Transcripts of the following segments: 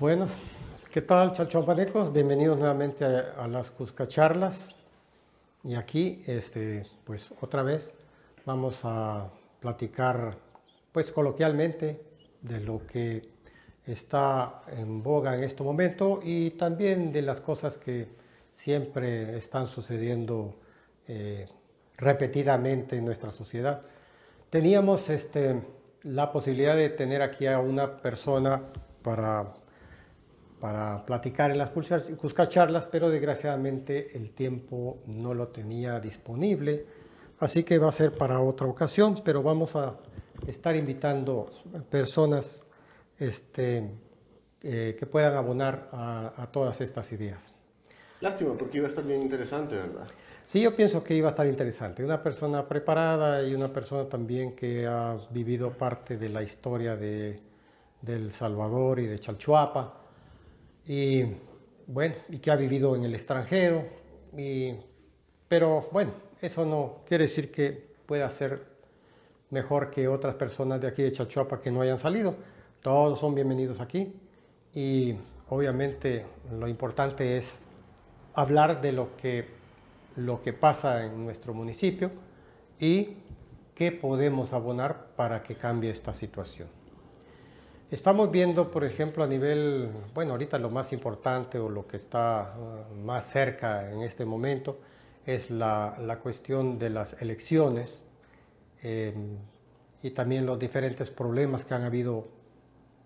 Bueno, ¿qué tal chalchopanecos? Bienvenidos nuevamente a, a las Cuscacharlas. Y aquí, este, pues otra vez vamos a platicar, pues coloquialmente, de lo que está en boga en este momento y también de las cosas que siempre están sucediendo eh, repetidamente en nuestra sociedad. Teníamos este, la posibilidad de tener aquí a una persona para para platicar en las Cuscacharlas, pero desgraciadamente el tiempo no lo tenía disponible, así que va a ser para otra ocasión, pero vamos a estar invitando personas este, eh, que puedan abonar a, a, todas estas ideas. Lástima, porque iba a estar bien interesante, ¿verdad? Sí, yo pienso que iba a estar interesante. Una persona preparada y una persona también que ha vivido parte de la historia de, de El Salvador y de Chalchuapa y bueno, y que ha vivido en el extranjero, y, pero bueno, eso no quiere decir que pueda ser mejor que otras personas de aquí de Chachuapa que no hayan salido. Todos son bienvenidos aquí y obviamente lo importante es hablar de lo que, lo que pasa en nuestro municipio y qué podemos abonar para que cambie esta situación. Estamos viendo, por ejemplo, a nivel, bueno, ahorita lo más importante o lo que está uh, más cerca en este momento es la, la cuestión de las elecciones eh, y también los diferentes problemas que han habido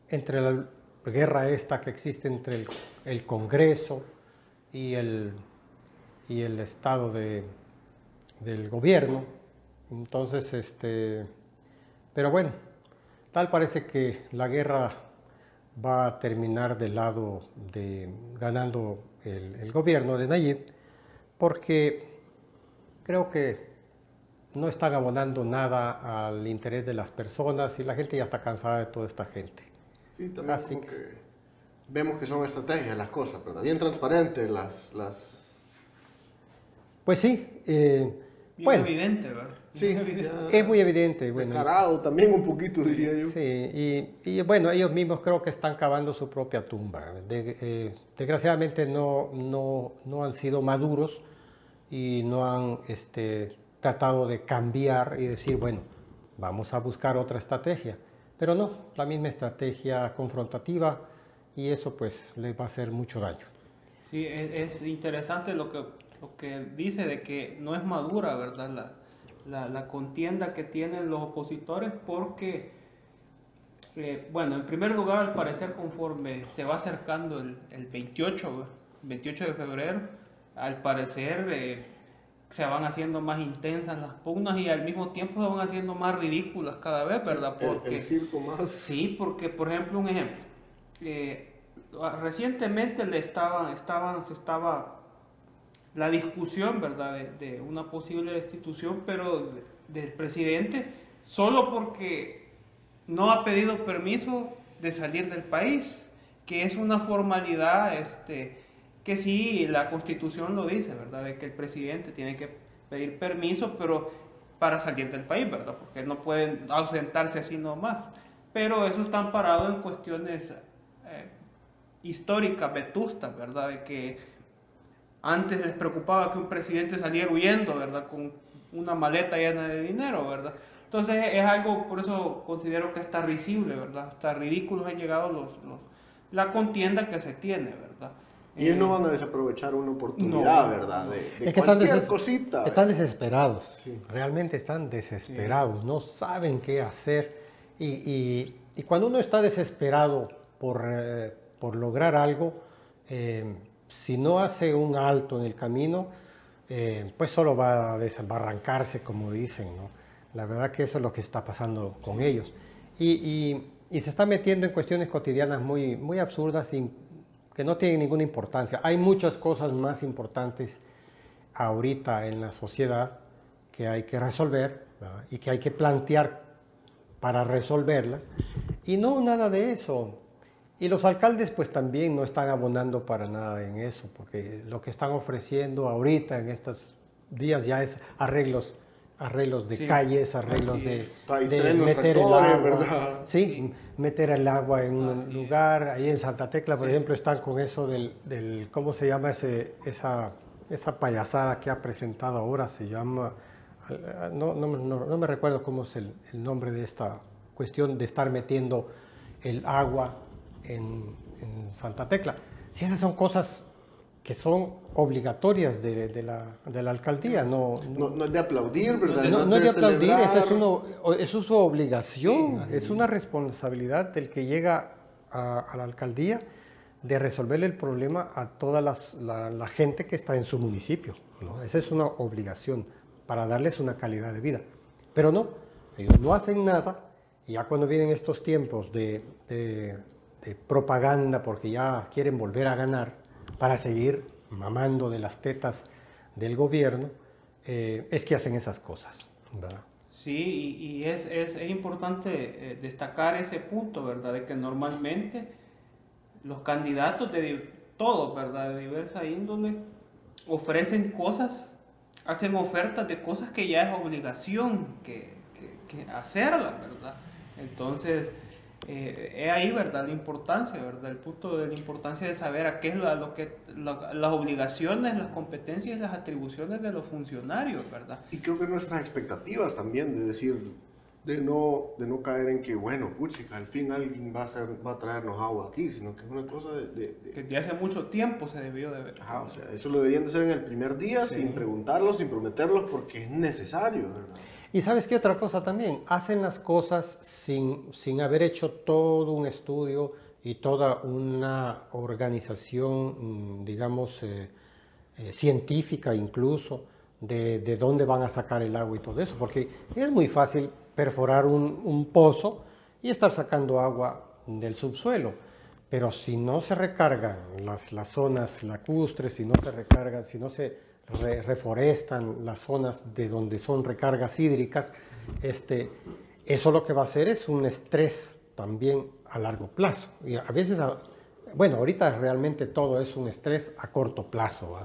entre la guerra esta que existe entre el, el Congreso y el, y el Estado de, del gobierno. Entonces, este, pero bueno, Tal parece que la guerra va a terminar del lado de ganando el, el gobierno de Nayib, porque creo que no están abonando nada al interés de las personas y la gente ya está cansada de toda esta gente. Sí, también Así que... que vemos que son estrategias las cosas, ¿verdad? Bien transparentes las... las... Pues sí, eh, Bien bueno, evidente, ¿verdad? Sí, es muy evidente. Bueno, descarado también un poquito, diría yo. Sí, y, y, bueno, ellos mismos creo que están cavando su propia tumba. De, eh, desgraciadamente no, no, no, han sido maduros y no han este, tratado de cambiar y decir, bueno, vamos a buscar otra estrategia. Pero no, la misma estrategia confrontativa y eso pues les va a hacer mucho daño. Sí, es, es interesante lo que lo que dice de que no es madura, ¿verdad? La, la, la contienda que tienen los opositores porque, eh, bueno, en primer lugar, al parecer, conforme se va acercando el, el 28, 28 de febrero, al parecer eh, se van haciendo más intensas las pugnas y al mismo tiempo se van haciendo más ridículas cada vez, ¿verdad? Porque, el, el circo más... Sí, porque, por ejemplo, un ejemplo. Eh, recientemente le estaban, estaban, se estaba la discusión, ¿verdad?, de, de una posible destitución, pero de, del presidente, solo porque no ha pedido permiso de salir del país, que es una formalidad, este, que sí, la constitución lo dice, ¿verdad?, de que el presidente tiene que pedir permiso, pero para salir del país, ¿verdad?, porque no pueden ausentarse así nomás. Pero eso está amparado en cuestiones eh, históricas, vetustas, ¿verdad?, de que antes les preocupaba que un presidente saliera huyendo, ¿verdad? Con una maleta llena de dinero, ¿verdad? Entonces es algo, por eso considero que está risible, ¿verdad? Hasta ridículos han llegado los, los, la contienda que se tiene, ¿verdad? Y ellos no eh, van a desaprovechar una oportunidad, no, ¿verdad? De, de es que están, deses cosita, están desesperados, sí. realmente están desesperados, sí. no saben qué hacer. Y, y, y, cuando uno está desesperado por, eh, por lograr algo, eh, si no hace un alto en el camino, eh, pues solo va a desbarrancarse, como dicen. ¿no? La verdad que eso es lo que está pasando con ellos. Y, y, y se está metiendo en cuestiones cotidianas muy, muy absurdas y que no tienen ninguna importancia. Hay muchas cosas más importantes ahorita en la sociedad que hay que resolver ¿verdad? y que hay que plantear para resolverlas. Y no nada de eso. Y los alcaldes pues también no están abonando para nada en eso, porque lo que están ofreciendo ahorita en estos días ya es arreglos arreglos de Sí, calles, arreglos así de, de meter el agua, ¿verdad? sí, Sí. meter el agua en un Así es. lugar. Ahí en Santa Tecla, por Sí. ejemplo, están con eso del, del ¿cómo se llama ese, esa, esa payasada que ha presentado ahora? Se llama, no, no, me- no- no me recuerdo cómo es el, el nombre de esta cuestión de estar metiendo el agua en, en Santa Tecla. Si esas son cosas que son obligatorias de, de la, de la alcaldía, no, No, no es de aplaudir, ¿verdad? no, no es de aplaudir, celebrar. eso es, uno- eso es su obligación, Sí, es una responsabilidad del que llega a, a la alcaldía de resolverle el problema a toda las- la, la gente que está en su municipio. ¿no? Esa es una obligación para darles una calidad de vida. Pero no, ellos no hacen nada y ya cuando vienen estos tiempos de, de- de propaganda, porque ya quieren volver a ganar para seguir mamando de las tetas del gobierno, eh, es que hacen esas cosas. Sí, y, es, es, importante eh, destacar ese punto, ¿verdad? De que normalmente los candidatos de todo, ¿verdad? De diversa índole, ofrecen cosas, hacen ofertas de cosas que ya es obligación que, que- que hacerlas, ¿verdad? Entonces, eh, es ahí, ¿verdad? La importancia, ¿verdad? El punto de la importancia de saber a qué es lo, a lo que, lo- las obligaciones, las competencias y las atribuciones de los funcionarios, ¿verdad? Y creo que nuestras expectativas también, de decir, de no, de no caer en que, bueno, puchica, al fin alguien va a, hacer, va a traernos agua aquí, sino que es una cosa de... de- de- que desde hace mucho tiempo se debió de ver. Ajá, o sea, eso lo deberían de hacer en el primer día, sin preguntarlos, sin prometerlos, porque es necesario, ¿verdad? Y sabes qué otra cosa también, hacen las cosas sin, sin haber hecho todo un estudio y toda una organización, mm, digamos, eh, eh, científica incluso, de, de dónde van a sacar el agua y todo eso, porque es muy fácil perforar un, un pozo y estar sacando agua del subsuelo. Pero si no se recargan las, las zonas lacustres, si no se recargan, si no se re- reforestan las zonas de donde son recargas hídricas, este, eso lo que va a hacer es un estrés también a largo plazo. Y a veces, bueno, ahorita realmente todo es un estrés a corto plazo,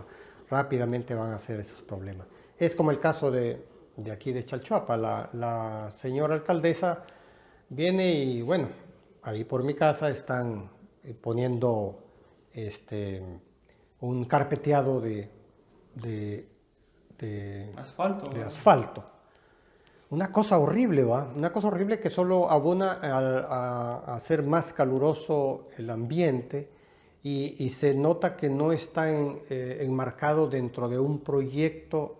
rápidamente van a hacer esos problemas. Es como el caso de, de aquí de Chalchuapa, la, la señora alcaldesa viene y bueno, ahí por mi casa están eh, poniendo este, un carpeteado de, de, de- Asfalto. de ¿verdad? asfalto. Una cosa horrible, ¿va? Una cosa horrible que solo abona a, a hacer más caluroso el ambiente y, y se nota que no está en- eh, enmarcado dentro de un proyecto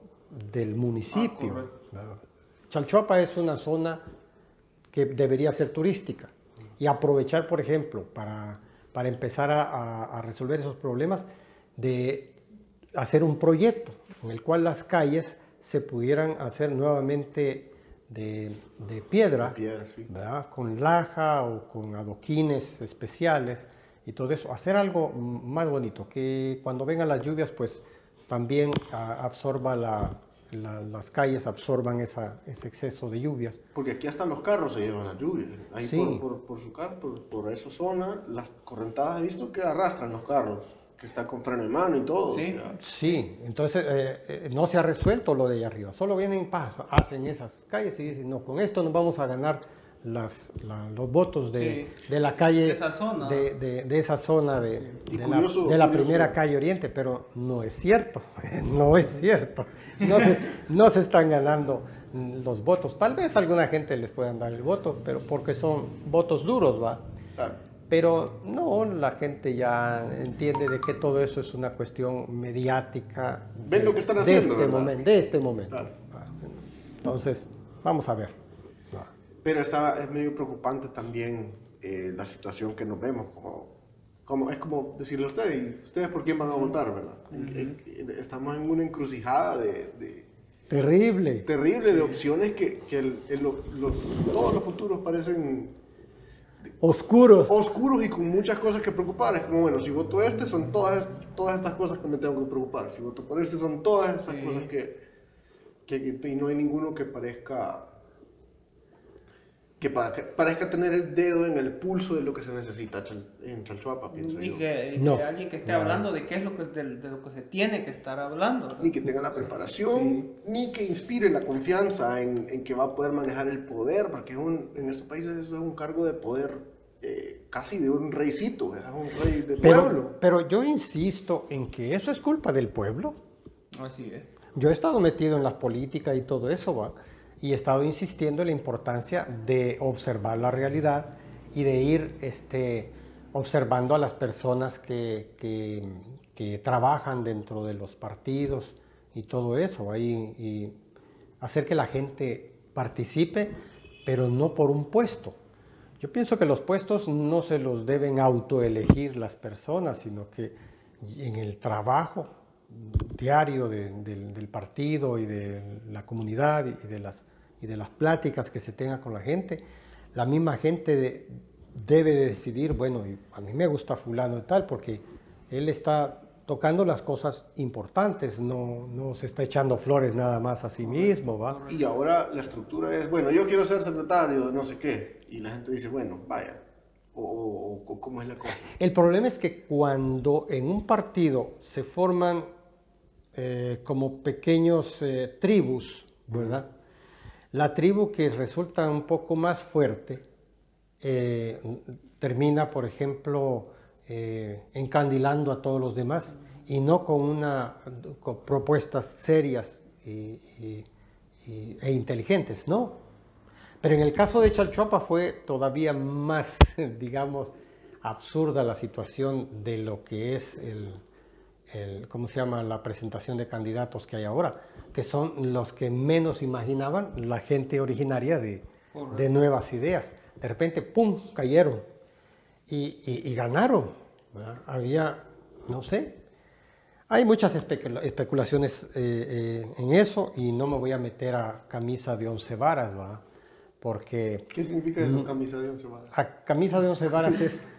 del municipio. ¿verdad? Chalchuapa es una zona que debería ser turística y aprovechar, por ejemplo, para, para empezar a resolver esos problemas, de hacer un proyecto en el cual las calles se pudieran hacer nuevamente de, de piedra, De piedra, sí. ¿verdad? con laja o con adoquines especiales y todo eso. Hacer algo más bonito, que cuando vengan las lluvias, pues también ah, absorba la- la- las calles, absorban esa- ese exceso de lluvias. Porque aquí hasta los carros se llevan la lluvia. Ahí Sí. por, por, por su carro, por, por esa zona, las correntadas he visto que arrastran los carros, que está con freno en mano y todo. o Sí. sea, Sí, entonces eh, eh, no se ha resuelto lo de allá arriba, solo vienen, paz, hacen esas calles y dicen, no, con esto nos vamos a ganar las, la- los votos de, de la calle, De esa zona. de, de- de esa zona de, curioso- la, de la curioso. primera calle Oriente, pero no es cierto, no es cierto, no se, no se están ganando los votos, tal vez alguna gente les puedan dar el voto, pero porque son votos duros, ¿va? claro. Pero no, la gente ya entiende de que todo eso es una cuestión mediática. Ven de- lo que están de haciendo, este ¿verdad? momento, de este momento. Claro. Ah, Entonces, vamos a ver. Ah, Pero está, es medio preocupante también eh, la situación que nos vemos. Como, como, es como decirle a ustedes, ¿y ustedes por quién van a votar, verdad? Estamos en una encrucijada de, de- Terrible. terrible de opciones que, que el- el- lo- los- todos los futuros parecen Oscuros. oscuros y con muchas cosas que preocupar. Es como, bueno, si voto este, son todas, todas estas cosas que me tengo que preocupar. Si voto por este, son todas estas Sí. cosas que, que, que- Y no hay ninguno que parezca... que para que parezca tener el dedo en el pulso de lo que se necesita en Chalchuapa, pienso yo. que, ni No. que alguien que esté No. hablando de qué es lo que, de, de lo que se tiene que estar hablando. ¿verdad? Ni que tenga la preparación, ni que inspire la confianza en, en que va a poder manejar el poder, porque es un- en estos países eso es un cargo de poder eh, casi de un reycito, es un rey del Pero, pueblo. pero yo insisto en que eso es culpa del pueblo. Así es. Yo he estado metido en la política y todo eso, ¿va? Y he estado insistiendo en la importancia de observar la realidad y de ir este, observando a las personas que, que- trabajan dentro de los partidos y todo eso, ¿va? y, hacer que la gente participe, pero no por un puesto. Yo pienso que los puestos no se los deben autoelegir las personas, sino que en el trabajo diario de- del, del partido y de la comunidad y de, las, y de las pláticas que se tenga con la gente, la misma gente de- debe de decidir, bueno, a mí me gusta fulano y tal, porque él está tocando las cosas importantes, no, no se está echando flores nada más a sí mismo, ¿va? Y ahora la estructura es, bueno, yo quiero ser secretario de no sé qué, y la gente dice, bueno, vaya, o, o- o cómo es la cosa. El problema es que cuando en un partido se forman eh, como pequeños eh, tribus, ¿verdad? La tribu que resulta un poco más fuerte eh, termina, por ejemplo, eh, encandilando a todos los demás y no con, una, propuestas serias e inteligentes, no. Pero en el caso de Chalchuapa fue todavía más, digamos, absurda la situación de lo que es el, el- ¿cómo se llama?, la presentación de candidatos que hay ahora, que son los que menos imaginaban la gente originaria de, de nuevas ideas. De repente, ¡pum!, cayeron y, y- y ganaron. ¿verdad? Había, no sé, hay muchas especula- especulaciones eh, eh, en eso y no me voy a meter a camisa de once varas, ¿verdad? porque ¿Qué significa eso, camisa de once varas? a camisa de once varas es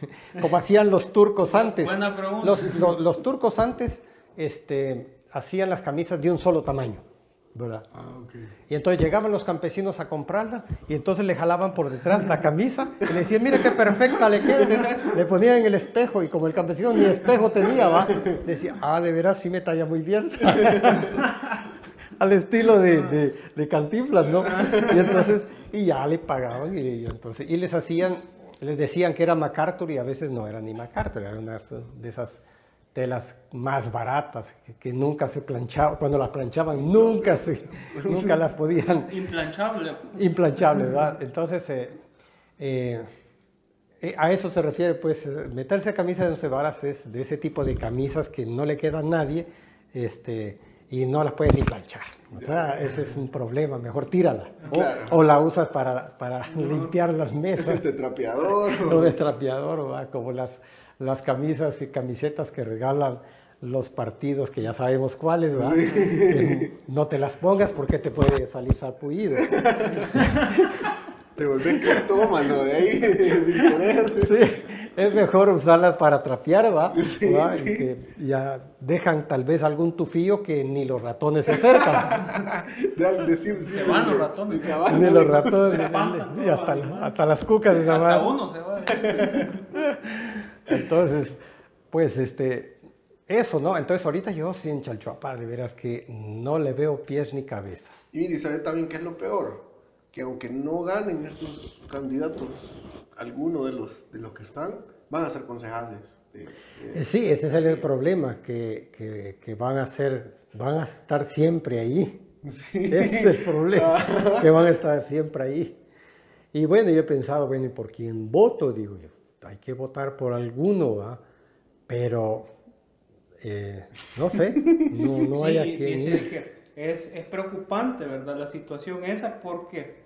como hacían los turcos antes. Buena pregunta. Los, los- los turcos antes este, hacían las camisas de un solo tamaño, ¿verdad? Ah, ok. Y entonces llegaban los campesinos a comprarla y entonces le jalaban por detrás la camisa y le decían, mire qué perfecta le queda. Le ponían en el espejo y como el campesino ni espejo tenía, ¿va? Decía, ah, de veras sí me talla muy bien. Al estilo de, de, de Cantinflas, ¿no? Y entonces, y ya le pagaban y, y entonces, y les hacían, les decían que era MacArthur y a veces no era ni MacArthur, eran unas de esas telas más baratas que, que nunca se planchaban, cuando las planchaban nunca se, nunca las podían Implanchable. implanchable, ¿verdad? Entonces, eh, eh, eh, a eso se refiere, pues, meterse camisa de once varas es de ese tipo de camisas que no le queda a nadie este, y no las puedes ni planchar. O sea, ese es un problema, mejor tírala. O, Claro. o la usas para, para limpiar las mesas De trapeador. o de trapeador, ¿verdad? como las, las camisas y camisetas que regalan los partidos, que ya sabemos cuáles, ¿verdad? Que no te las pongas porque te puede salir sarpullido. Te volvés cleptómano de ahí, sin querer. Sí, es mejor usarlas para trapear, ¿va? Sí, ¿Va? Y sí. que ya dejan tal vez algún tufillo que ni los ratones se acercan. De, de sim- Se van los ratones. caballo. ni los ratones, Se y hasta, las cucas de esa Hasta uno se va. Entonces, pues este, eso, ¿no? Entonces ahorita yo sí en Chalchuapar, de veras que no le veo pies ni cabeza. Y mire, ¿sabe también qué es lo peor? Que aunque no ganen estos candidatos, alguno de los, de los que están, van a ser concejales. de- de- Sí, ese es el problema, que, que- que van a ser, van a estar siempre ahí. Ese es el problema, que van a estar siempre ahí. Y bueno, yo he pensado, bueno, ¿y por quién voto? Digo yo, hay que votar por alguno, ¿va? Pero, eh, no sé, no, no hay a Sí, quién fíjese ir. que es, es preocupante, ¿verdad? La situación esa porque,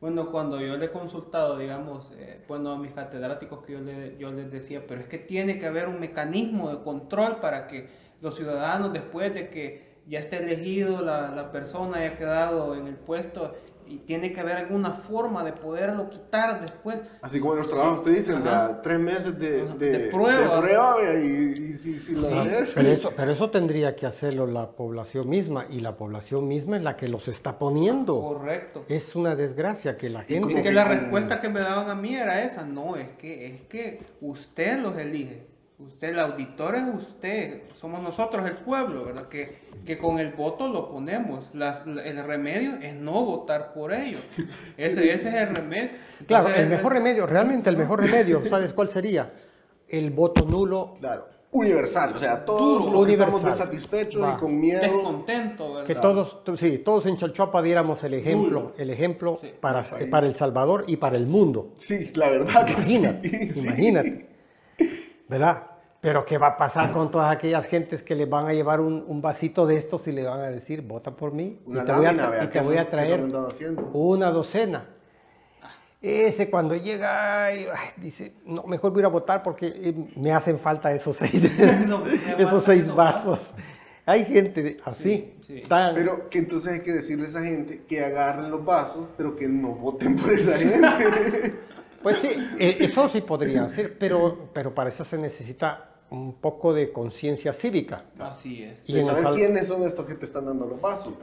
bueno, cuando yo le he consultado, digamos, eh, bueno, a mis catedráticos que yo, le, yo les decía, pero es que tiene que haber un mecanismo de control para que los ciudadanos, después de que ya esté elegido la, la persona, haya quedado en el puesto, y tiene que haber alguna forma de poderlo quitar después. Así como en los trabajos te dicen. ¿verdad? tres meses de, Ajá, de, de prueba. de prueba, vea, y, y si, si lo haces. Pero eso, pero eso tendría que hacerlo la población misma y la población misma es la que los está poniendo. Correcto. Es una desgracia que la como Y gente... que la respuesta que me daban a mí era esa, no, es que, es que usted los elige. Usted, el auditor es usted, somos nosotros el pueblo, ¿verdad? Que, que con el voto lo ponemos. Las- el remedio es no votar por ellos. Ese, ese es el remedio. Claro, el mejor remedio, realmente el mejor remedio, ¿sabes cuál sería? El voto nulo Claro, universal, o sea, todos Duro, los que estamos universal. desatisfechos Va. y con miedo. Descontento, ¿verdad? Que todos, sí, todos en Chalchuapa diéramos el ejemplo, Nulo. el ejemplo Sí, para, país. para El Salvador y para el mundo. Sí, la verdad que Imagínate, sí, sí. imagínate. ¿Verdad? Pero ¿qué va a pasar con todas aquellas gentes que les van a llevar un, un vasito de estos y le van a decir, vota por mí Una y te voy a, lámina, tra- vea, y te voy a traer una docena? Ese cuando llega ay, dice, no, mejor voy a ir a votar porque eh, me hacen falta esos seis, No, esos seis vasos. Hay gente así, Sí, sí. tan- Pero que entonces hay que decirle a esa gente que agarren los vasos, pero que no voten por esa gente. Pues sí, eh, eso sí podría ser, pero, pero para eso se necesita un poco de conciencia cívica. Así es. Y de saber Sal- quiénes son estos que te están dando los vasos.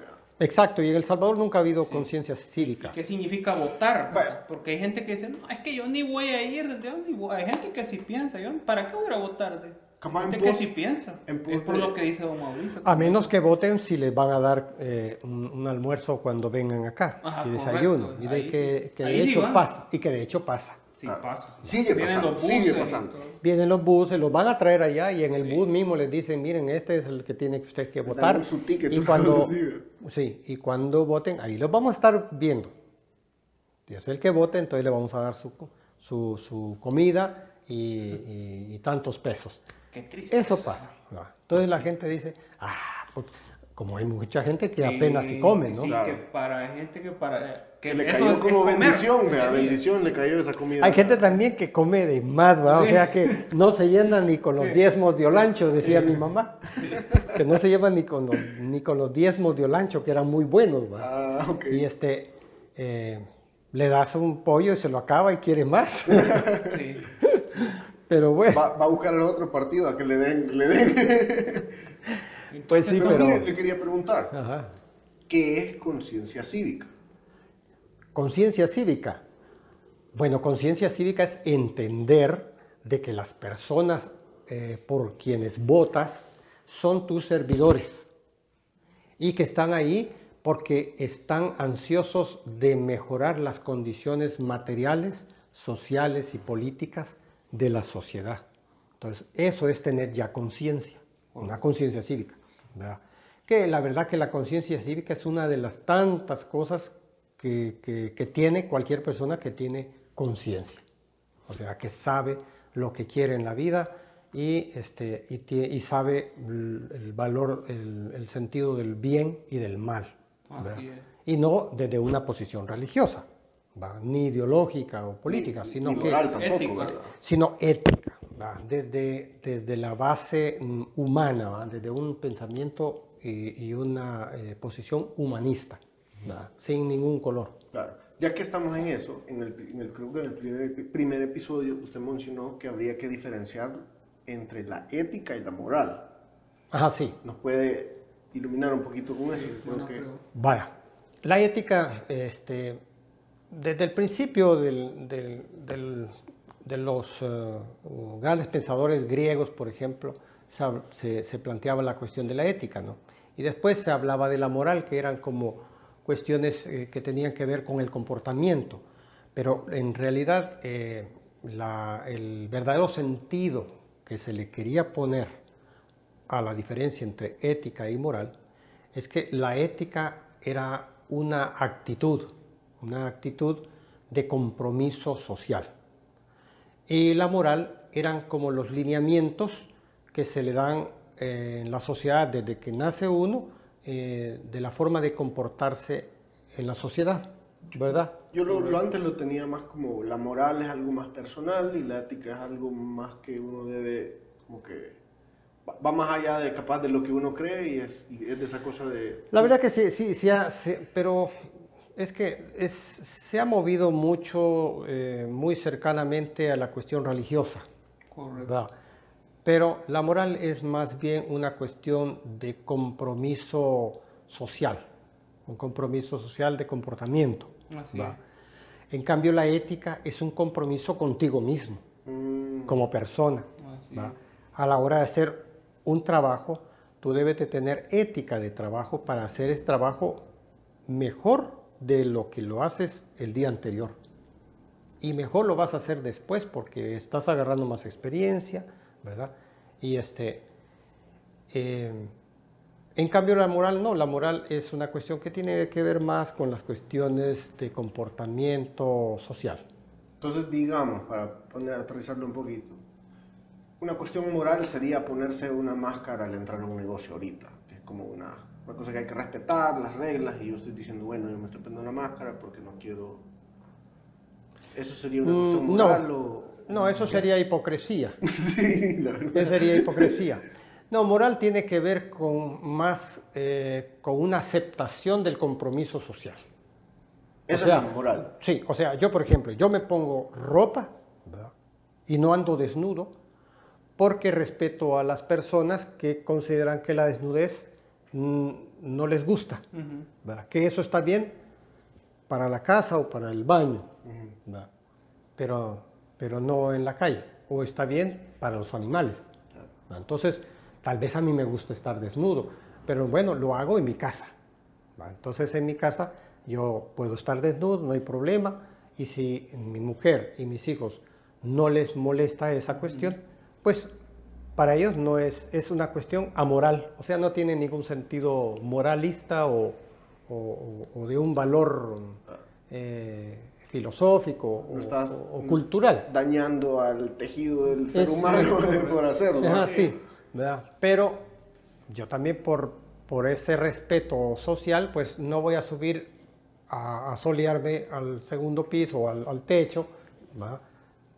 Exacto, y en El Salvador nunca ha habido conciencia cívica. ¿Qué significa votar? Bueno. Porque hay gente que dice, no, es que yo ni voy a ir, yo ni voy". hay gente que sí piensa, yo, ¿para qué voy a votar? Capaz en que sí piensa, en es por de- lo que dice don Mauricio. A menos que voten si les van a dar eh, un, un almuerzo cuando vengan acá Ajá, y desayuno. correcto. Y de Ahí que, de hecho van. pasa. Y que de hecho pasa. Sí, Ah, pasa. sigue Vienen pasando, los sigue buses pasando. Vienen los buses, los van a traer allá y en el bus mismo les dicen, miren, este es el que tiene usted que votar. su ticket, y cuando, sí, y cuando voten, ahí los vamos a estar viendo. Y es el que vote, entonces le vamos a dar su, su, su comida y, y- y tantos pesos. Qué triste. Eso pasa. ¿no? Entonces la gente dice, ah, pues, como hay mucha gente que apenas si come, ¿no? Sí, Claro. que para gente que para Que le eso cayó como bendición, vea, bendición le cayó esa comida. Hay gente también que come de más, ¿verdad? O sea que no se llena ni con los Sí. diezmos de Olancho, decía mi mamá. Que no se lleva ni con los, ni con los diezmos de Olancho, que eran muy buenos, ¿verdad? Ah, ok. Y este, eh, le das un pollo y se lo acaba y quiere más. Sí. Pero bueno, Va, va a buscar a los otros partidos a que le den. Le den. pues sí, pero, pero... le quería preguntar, Ajá. ¿qué es conciencia cívica? Conciencia cívica. Bueno, conciencia cívica es entender de que las personas eh, por quienes votas son tus servidores y que están ahí porque están ansiosos de mejorar las condiciones materiales, sociales y políticas de la sociedad. Entonces, eso es tener ya conciencia, una conciencia cívica. ¿verdad? Que la verdad que la conciencia cívica es una de las tantas cosas que, que- que tiene cualquier persona que tiene conciencia. O sea, que sabe lo que quiere en la vida y, este, y, sabe el, valor, el, el sentido del bien y del mal. Y no desde una posición religiosa, ¿va? ni ideológica o política, sino Ni que moral tampoco, ética. sino ética, ¿va? Desde, desde la base mm, humana, ¿va? desde un pensamiento y, y una eh, posición humanista, ¿va? sin ningún color. Claro. Ya que estamos en eso, en el, en el- creo que en el primer, primer episodio usted mencionó que habría que diferenciar entre la ética y la moral. Ajá, sí. ¿Nos puede iluminar un poquito con eso? Creo que-. Vaya, la ética, este, desde el principio de los eh, grandes pensadores griegos, por ejemplo, se, planteaba la cuestión de la ética, ¿no? Y después se hablaba de la moral, que eran como cuestiones eh, que tenían que ver con el comportamiento. Pero en realidad eh, el verdadero sentido que se le quería poner a la diferencia entre ética y moral es que la ética era una actitud, una actitud de compromiso social. Y la moral eran como los lineamientos que se le dan eh, en la sociedad desde que nace uno eh, de la forma de comportarse en la sociedad, ¿verdad? Yo lo, lo antes lo tenía más como la moral es algo más personal y la ética es algo más que uno debe, como que va, más allá de capaz de lo que uno cree y es, y es de esa cosa de... La verdad que sí, sí, sí, ha- sí, pero es que es- se ha movido mucho, eh, muy cercanamente a la cuestión religiosa, Correcto. Pero la moral es más bien una cuestión de compromiso social, un compromiso social de comportamiento. Así. En cambio, la ética es un compromiso contigo mismo, Mm, como persona. A la hora de hacer un trabajo, tú debes de tener ética de trabajo para hacer ese trabajo mejor de lo que lo haces el día anterior. Y mejor lo vas a hacer después porque estás agarrando más experiencia, ¿verdad? Y este, eh, en cambio la moral no, la moral es una cuestión que tiene que ver más con las cuestiones de comportamiento social. Entonces, digamos, para poner, aterrizarlo un poquito, una cuestión moral sería ponerse una máscara al entrar a un negocio ahorita, es como una, una cosa que hay que respetar, las reglas, y yo estoy diciendo, bueno, yo me estoy poniendo una máscara porque no quiero... ¿Eso sería una Mm, cuestión no. moral o...? No, eso sería hipocresía. sí, la verdad. Eso sería hipocresía. No, moral tiene que ver con más, eh, con una aceptación del compromiso social. Esa sea, es moral. Sí, o sea, yo por ejemplo, yo me pongo ropa ¿verdad? y no ando desnudo porque respeto a las personas que consideran que la desnudez no les gusta, que eso está bien para la casa o para el baño, pero, pero no en la calle, o está bien para los animales. ¿verdad? Entonces, tal vez a mí me gusta estar desnudo, pero bueno, lo hago en mi casa. Entonces, en mi casa yo puedo estar desnudo, no hay problema, y si mi mujer y mis hijos no les molesta esa cuestión, pues para ellos no es, es una cuestión amoral, o sea, no tiene ningún sentido moralista o, o- o de un valor eh, filosófico o, estás- cultural. Dañando al tejido del ser Es- humano por hacerlo. Ajá, sí, ¿verdad? Pero yo también por, por ese respeto social, pues no voy a subir a, a solearme al segundo piso o al, al techo, ¿verdad?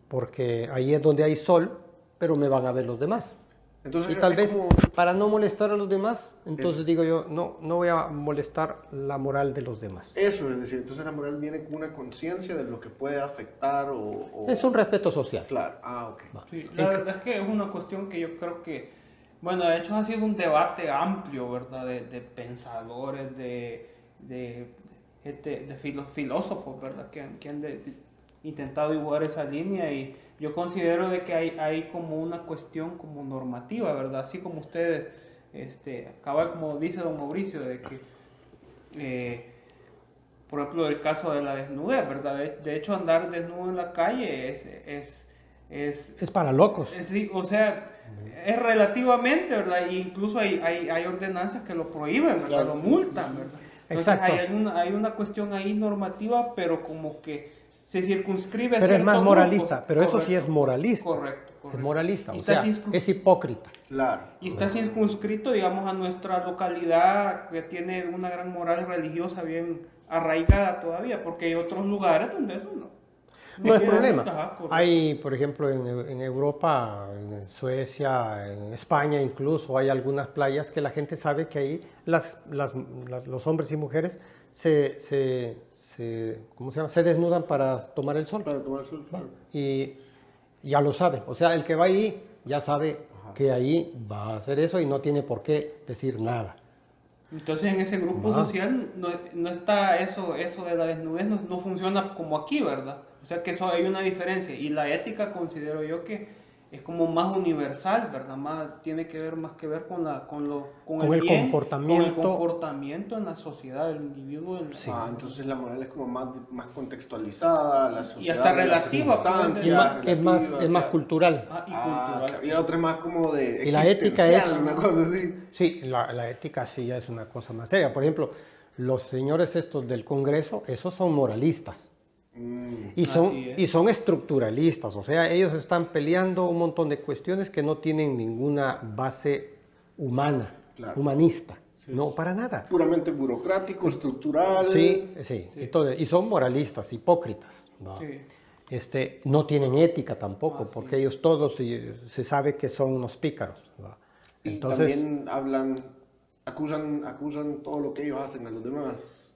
porque ahí es donde hay sol, pero me van a ver los demás. Entonces, y tal vez como- para no molestar a los demás, entonces Eso. digo yo, no, no voy a molestar la moral de los demás. Eso, es decir, entonces la moral viene con una conciencia de lo que puede afectar o... o- Es un respeto social. Claro, ah, ok. Sí, la verdad es que es una cuestión que yo creo que, bueno, de hecho ha sido un debate amplio, ¿verdad? De, de pensadores, de, de, gente- de filo- filósofos, ¿verdad? Que, han- que han de- intentado dibujar esa línea y yo considero de que hay, hay como una cuestión como normativa, ¿verdad? Así como ustedes, este, acaba como dice don Mauricio, de que... eh, por ejemplo, el caso de la desnudez, ¿verdad? De, de hecho, andar desnudo en la calle es, es, es, Es para locos. es- sí, o sea, es relativamente, ¿verdad? E incluso hay, hay, hay ordenanzas que lo prohíben, ¿verdad? Claro. Lo multan, ¿verdad? Entonces Exacto. hay una, hay una cuestión ahí normativa, pero como que se circunscribe a Pero es más moralista, pero eso sí es moralista. Correcto, Es moralista, o sea, circun- es hipócrita. Claro. y está circunscrito, digamos, a nuestra localidad que tiene una gran moral religiosa bien arraigada todavía, porque hay otros lugares donde eso no. No es problema. Hay, por ejemplo, en, en Europa, en Suecia, en España incluso, hay algunas playas que la gente sabe que ahí las, las- las- los hombres y mujeres se, se, se- ¿cómo se llama? se desnudan para tomar el sol. Para tomar el sol. claro. Y ya lo sabe. O sea, el que va ahí ya sabe que ahí va a hacer eso y no tiene por qué decir nada. Entonces en ese grupo social no, no está eso, eso de la desnudez, no, no funciona como aquí, ¿verdad? O sea que eso hay una diferencia. Y la ética considero yo que es como más universal, ¿verdad? Más, tiene que ver más que ver con, la, con, lo, con, Con el bien, comportamiento. con el comportamiento en la sociedad del individuo. en- Sí. Ah, entonces la moral es como más, más contextualizada, la sociedad, hasta de las relativa, Es más, es más, es más cultural. Ah, y Ah, cultural. claro. Y la otra es más como de Y la ética es- existencial, una cosa así. Sí, la, la ética sí ya es una cosa más seria. Por ejemplo, los señores estos del Congreso, esos son moralistas. Mm, Y son, Así es. y son estructuralistas, o sea, ellos están peleando un montón de cuestiones que no tienen ninguna base humana, Claro. humanista. Sí, no, para nada. puramente burocrático, estructural. Sí, sí, Y, todo- y son moralistas, hipócritas. ¿no? Sí. Este, no tienen ética tampoco, porque ellos todos se, se sabe que son unos pícaros. ¿no? Y Entonces, también hablan, acusan, acusan todo lo que ellos hacen a los demás.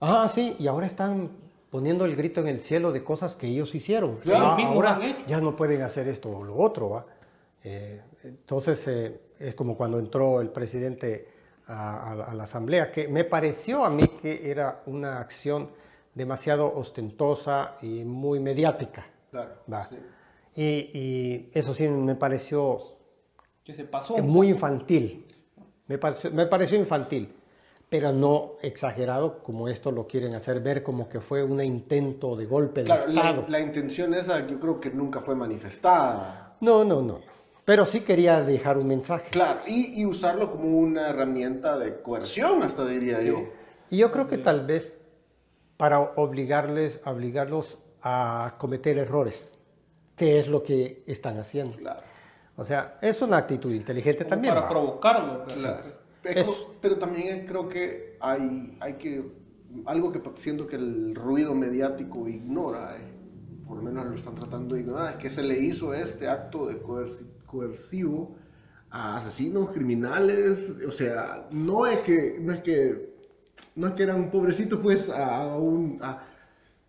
Ah, sí, y ahora están poniendo el grito en el cielo de cosas que ellos hicieron. Claro, Ah, ahora ya no pueden hacer esto o lo otro, ¿va? Eh, entonces, eh, es como cuando entró el presidente a, a la- a la asamblea, que me pareció a mí que era una acción demasiado ostentosa y muy mediática. Claro. ¿va? sí. Y, y eso sí me pareció Que se pasó. que muy infantil. Me pareció, me pareció infantil, pero no exagerado como esto lo quieren hacer ver como que fue un intento de golpe de Claro, Estado. la, la intención esa yo creo que nunca fue manifestada. No, no, no. Pero sí quería dejar un mensaje. Claro, y, y usarlo como una herramienta de coerción, hasta diría yo. Y yo creo que tal vez para obligarles, obligarlos a cometer errores, que es lo que están haciendo. Claro. O sea, es una actitud inteligente como también. Para ¿va? provocarlo. ¿verdad? Claro. Co- pero también creo que hay, hay que, algo que siento que el ruido mediático ignora, eh, por lo menos lo están tratando de ignorar, es que se le hizo este acto de coerci- coercivo a asesinos, criminales, o sea, no es que, no es que, no es que eran pobrecitos, pues, a, un... a-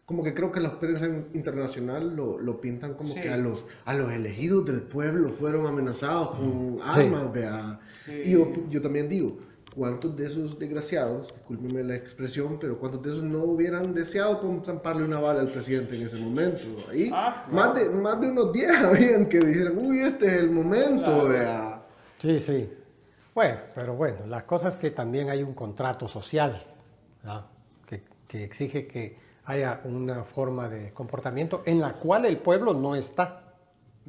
como que creo que la prensa internacional lo, lo pintan como Sí. que a los, a los elegidos del pueblo fueron amenazados con armas, vea. Sí. Y yo, yo también digo, ¿cuántos de esos desgraciados, discúlpenme la expresión, pero cuántos de esos no hubieran deseado zamparle una bala al presidente en ese momento? Ahí, Ah, claro. más, de, más de unos 10 habían que dijeran, uy, este es el momento, Claro. Sí, sí. Bueno, pero bueno, la cosa es que también hay un contrato social que, que exige que haya una forma de comportamiento en la cual el pueblo no está.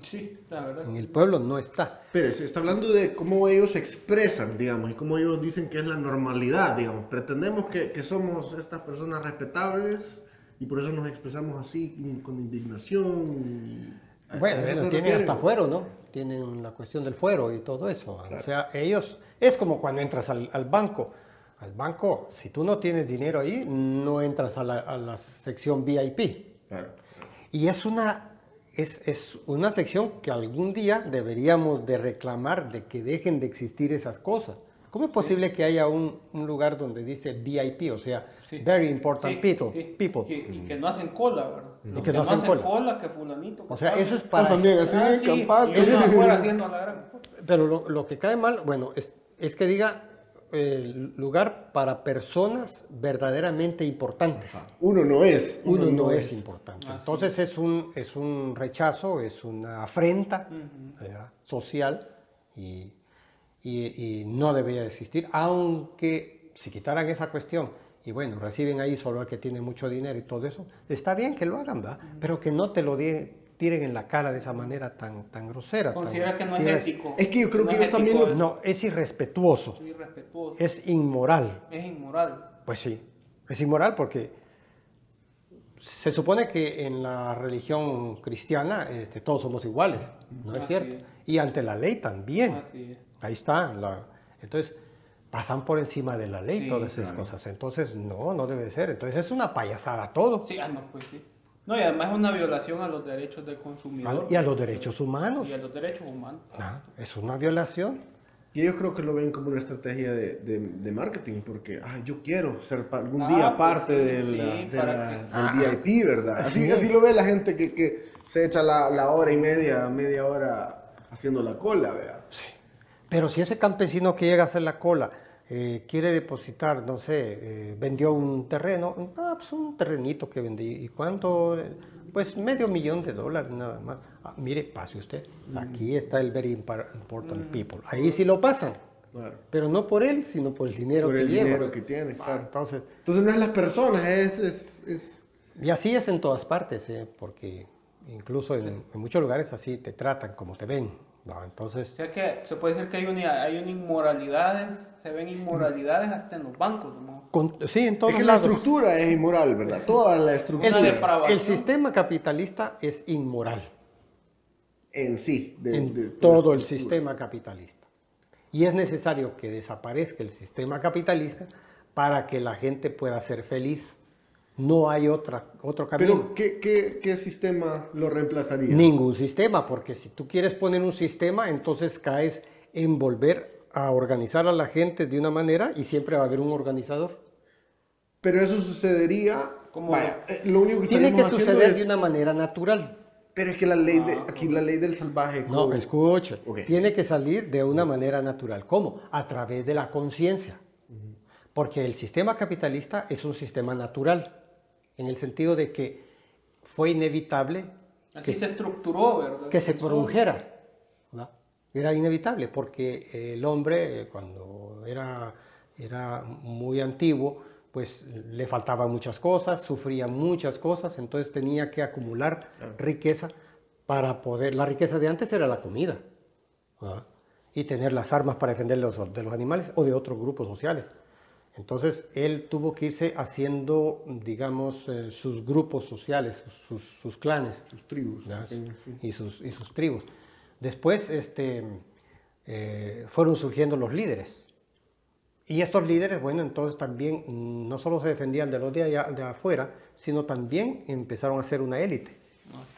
Sí, la verdad. En el pueblo no está. Pero se está hablando de cómo ellos se expresan, digamos, y cómo ellos dicen que es la normalidad, digamos. Pretendemos que, que somos estas personas respetables y por eso nos expresamos así, con indignación. y- ¿a- Bueno, se tienen refiere? hasta fuero, ¿no? Tienen la cuestión del fuero y todo eso. O sea, ellos, es como cuando entras al, al banco. Al banco, si tú no tienes dinero ahí, no entras a la, a la sección VIP. Claro. Y es una, es, es una sección que algún día deberíamos de reclamar de que dejen de existir esas cosas. ¿Cómo es posible que haya un, un lugar donde dice VIP, o sea, Sí. Very Important Sí, People? sí. people. Y, y que no hacen cola, ¿verdad? Y que no hacen cola. que fulanito. que O sea, eso es para... Pasan bien, así Ah, bien sí, campante. Y uno afuera haciendo la gran. Pero lo, lo que cae mal, bueno, es, es que diga eh, lugar para personas verdaderamente importantes. Uno no es. Uno no es importante. Ah. Entonces es un, es un rechazo, es una afrenta social y, y- y no debería existir, aunque si quitaran esa cuestión y bueno, reciben ahí solo al que tiene mucho dinero y todo eso, está bien que lo hagan, ¿verdad? Pero que no te lo die- tiren en la cara de esa manera tan, tan grosera. tan Considera que no es ético. Es que yo creo No que ellos también lo- No, es irrespetuoso, Es irrespetuoso. es inmoral. Es inmoral. Pues sí, es inmoral porque se supone que en la religión cristiana este, todos somos iguales, ¿no es cierto? es. Y ante la ley también. Es. Ahí está. la- entonces, pasan por encima de la ley Sí, todas esas claro. cosas. Entonces, no, no debe de ser. Entonces, es una payasada todo. Sí, ah, no, pues sí. No, y además es una violación a los derechos del consumidor. Y a los derechos humanos. Y a los derechos humanos. Ah, es una violación. Y ellos creo que lo ven como una estrategia de, de- de marketing, porque ah, yo quiero ser algún Ah, día pues parte sí, sí, de que- del Ah, VIP, ¿verdad? Así, sí. así lo ve la gente que, que se echa la, la hora y media, media hora haciendo la cola, ¿verdad? Pero si ese campesino que llega a hacer la cola eh, quiere depositar, no sé, eh, vendió un terreno, ah, pues un terrenito que vendí. ¿Y cuánto? Pues medio millón de dólares nada más. Ah, mire, pase usted. Aquí está el Very Important People. Ahí sí lo pasan. Claro. Pero no por él, sino por el dinero Por que el lleva. dinero que tiene, Ah, claro. Entonces, Entonces no es las personas, es... es, es- y así es en todas partes, ¿eh? porque incluso en, en muchos lugares así te tratan como te ven. ¿No? Entonces, O sea que se puede decir que hay, una, hay una inmoralidades, se ven inmoralidades hasta en los bancos, ¿no? con- sí, en todos es que la estructura es inmoral, ¿verdad? Toda la El, estructura depravación. el sistema capitalista es inmoral en sí. de- en de- de la todo el sistema capitalista. Y es necesario que desaparezca el sistema capitalista para que la gente pueda ser feliz. No hay otra, otro camino. Pero, ¿qué, qué, qué sistema lo reemplazaría? Ningún sistema, porque si tú quieres poner un sistema, entonces caes en volver a organizar a la gente de una manera y siempre va a haber un organizador. Pero eso sucedería. Como- vaya, eh, lo único que Tiene que suceder es- de una manera natural. Pero es que la ley de, Ah, aquí la ley del salvaje. No, como- escuche. Ok. Tiene que salir de una manera natural. ¿Cómo? A través de la conciencia. Porque el sistema capitalista es un sistema natural, en el sentido de que fue inevitable Así que, se estructuró, ¿verdad? que se produjera. ¿verdad? Era inevitable porque el hombre eh, cuando era, era muy antiguo, pues le faltaban muchas cosas, sufría muchas cosas, entonces tenía que acumular riqueza para poder... La riqueza de antes era la comida ¿verdad? y tener las armas para defender los, de los animales o de otros grupos sociales. Entonces él tuvo que irse haciendo, digamos, eh, sus grupos sociales, sus, sus clanes. Sus tribus. y, sus, y sus tribus. Después este, eh, fueron surgiendo los líderes. Y estos líderes, bueno, entonces también mm, no solo se defendían de los de, allá, de afuera, sino también empezaron a ser una élite.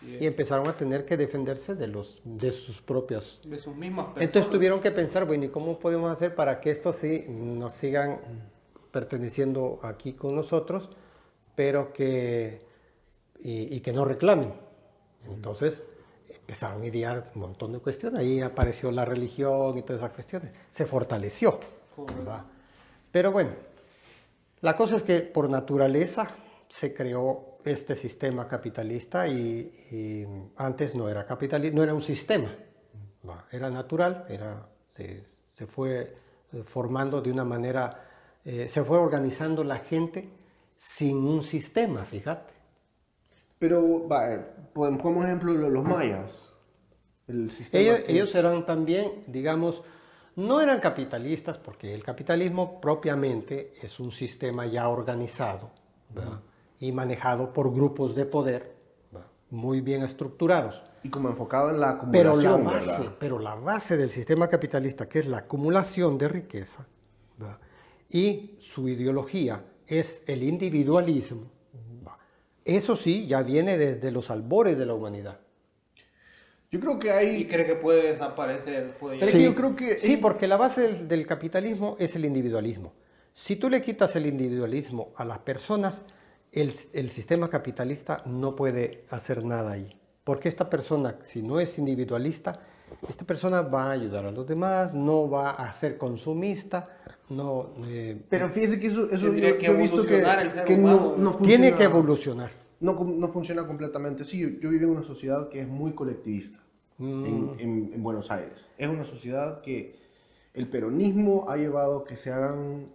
Y empezaron a tener que defenderse de, los, de sus propios. De sus mismas personas. Entonces tuvieron que pensar, bueno, ¿y cómo podemos hacer para que estos sí nos sigan perteneciendo aquí con nosotros, pero que, y, y que no reclamen? Entonces empezaron a idear un montón de cuestiones. Ahí apareció la religión y todas esas cuestiones. Se fortaleció. ¿verdad? Pero bueno, la cosa es que por naturaleza se creó este sistema capitalista y, y antes no era capitalista, no era un sistema, era natural, era, se, se fue formando de una manera, eh, se fue organizando la gente sin un sistema, fíjate. Pero, como ejemplo lo- los mayas. El sistema. Ellos, que- ellos eran también, digamos, no eran capitalistas porque el capitalismo propiamente es un sistema ya organizado y manejado por grupos de poder muy bien estructurados. Y como enfocado en la Pero la, acumulación, base, pero la base del sistema capitalista, que es la acumulación de riqueza, ¿verdad? Y su ideología es el individualismo, eso sí ya viene desde los albores de la humanidad. Yo creo que Y hay. cree que puede desaparecer. Puede que yo creo que- Sí, porque la base del, del capitalismo es el individualismo. Si tú le quitas el individualismo a las personas, el, el sistema capitalista no puede hacer nada ahí. Porque esta persona, si no es individualista, esta persona va a ayudar a los demás, no va a ser consumista, no, eh, Pero fíjese que eso, eso yo, que yo he visto que, evolucionar el ser que humano, no, no ¿no? tiene funciona- que evolucionar. No, no funciona completamente. Sí, yo, yo vivo en una sociedad que es muy colectivista Mm. en, en- en Buenos Aires. Es una sociedad que el peronismo ha llevado que se hagan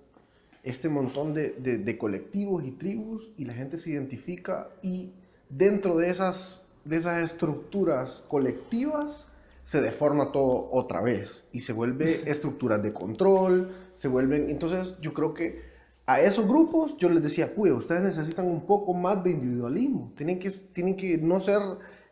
este montón de, de- de colectivos y tribus y la gente se identifica y dentro de esas, de esas estructuras colectivas se deforma todo otra vez y se vuelve estructuras de control, se vuelven... Entonces yo creo que a esos grupos yo les decía, pues ustedes necesitan un poco más de individualismo, tienen que, tienen que no ser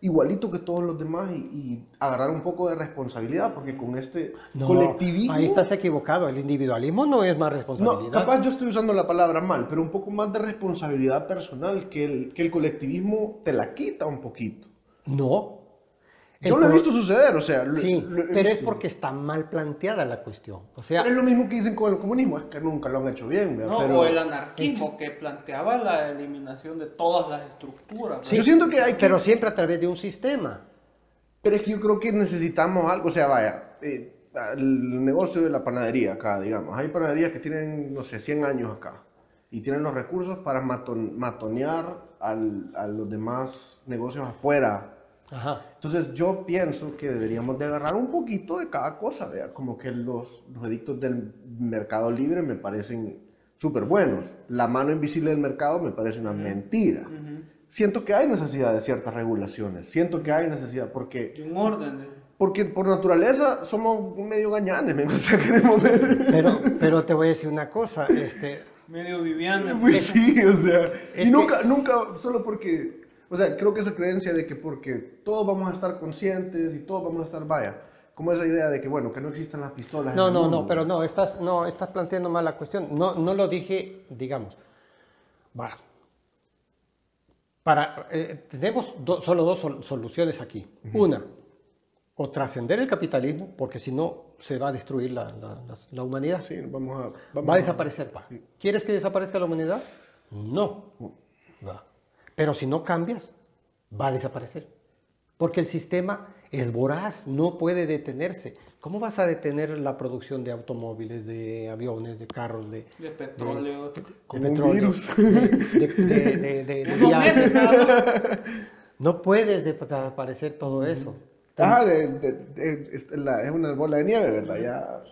igualito que todos los demás y, y agarrar un poco de responsabilidad, porque con este No, colectivismo... ahí estás equivocado. El individualismo no es más No, responsabilidad. capaz yo estoy usando la palabra mal, pero un poco más de responsabilidad personal, que el, que el colectivismo te la quita un poquito. No. Yo lo he visto suceder, o sea... lo- Sí, lo pero es porque está mal planteada la cuestión. O sea, Pero es lo mismo que dicen con el comunismo, es que nunca lo han hecho bien, ¿verdad? No, pero o el anarquismo que planteaba la eliminación de todas las estructuras. Yo siento que hay que... pero siempre a través de un sistema. Pero es que yo creo que necesitamos algo, o sea, vaya, eh, el negocio de la panadería acá, digamos, hay panaderías que tienen, no sé, 100 años acá y tienen los recursos para maton- matonear al- a los demás negocios afuera. Ajá. Entonces yo pienso que deberíamos de agarrar un poquito de cada cosa, vea, como que los, los edictos del mercado libre me parecen súper buenos, la mano invisible del mercado me parece una mentira. Ujú. Siento que hay necesidad de ciertas regulaciones, siento que hay necesidad porque... Y un orden. de- Porque por naturaleza somos medio gañanes, me gusta queremos ver. Pero, pero te voy a decir una cosa, este, medio Viviana. Pues sí, o sea. Es y que- nunca, nunca, solo porque. O sea, creo que esa creencia de que porque todos vamos a estar conscientes y todos vamos a estar, vaya, como esa idea de que, bueno, que no existan las pistolas. no, en el no, mundo. no, pero no, estás, no, estás planteando mal la cuestión. No, no lo dije, digamos. Va. Para, eh, tenemos do- solo dos sol- soluciones aquí. Una, o trascender el capitalismo, porque si no se va a destruir la, la- la- la humanidad. Sí, vamos a. Vamos Va a desaparecer. va. ¿Quieres que desaparezca la humanidad? No. Va. Pero si no cambias, va a desaparecer. Porque el sistema es voraz, no puede detenerse. ¿Cómo vas a detener la producción de automóviles, de aviones, de carros, de, De petróleo. de petróleo, virus. de, de- de- de- de- de. No puedes desaparecer todo eso. De- de- de- es, la- es una bola de nieve, ¿verdad? Ya.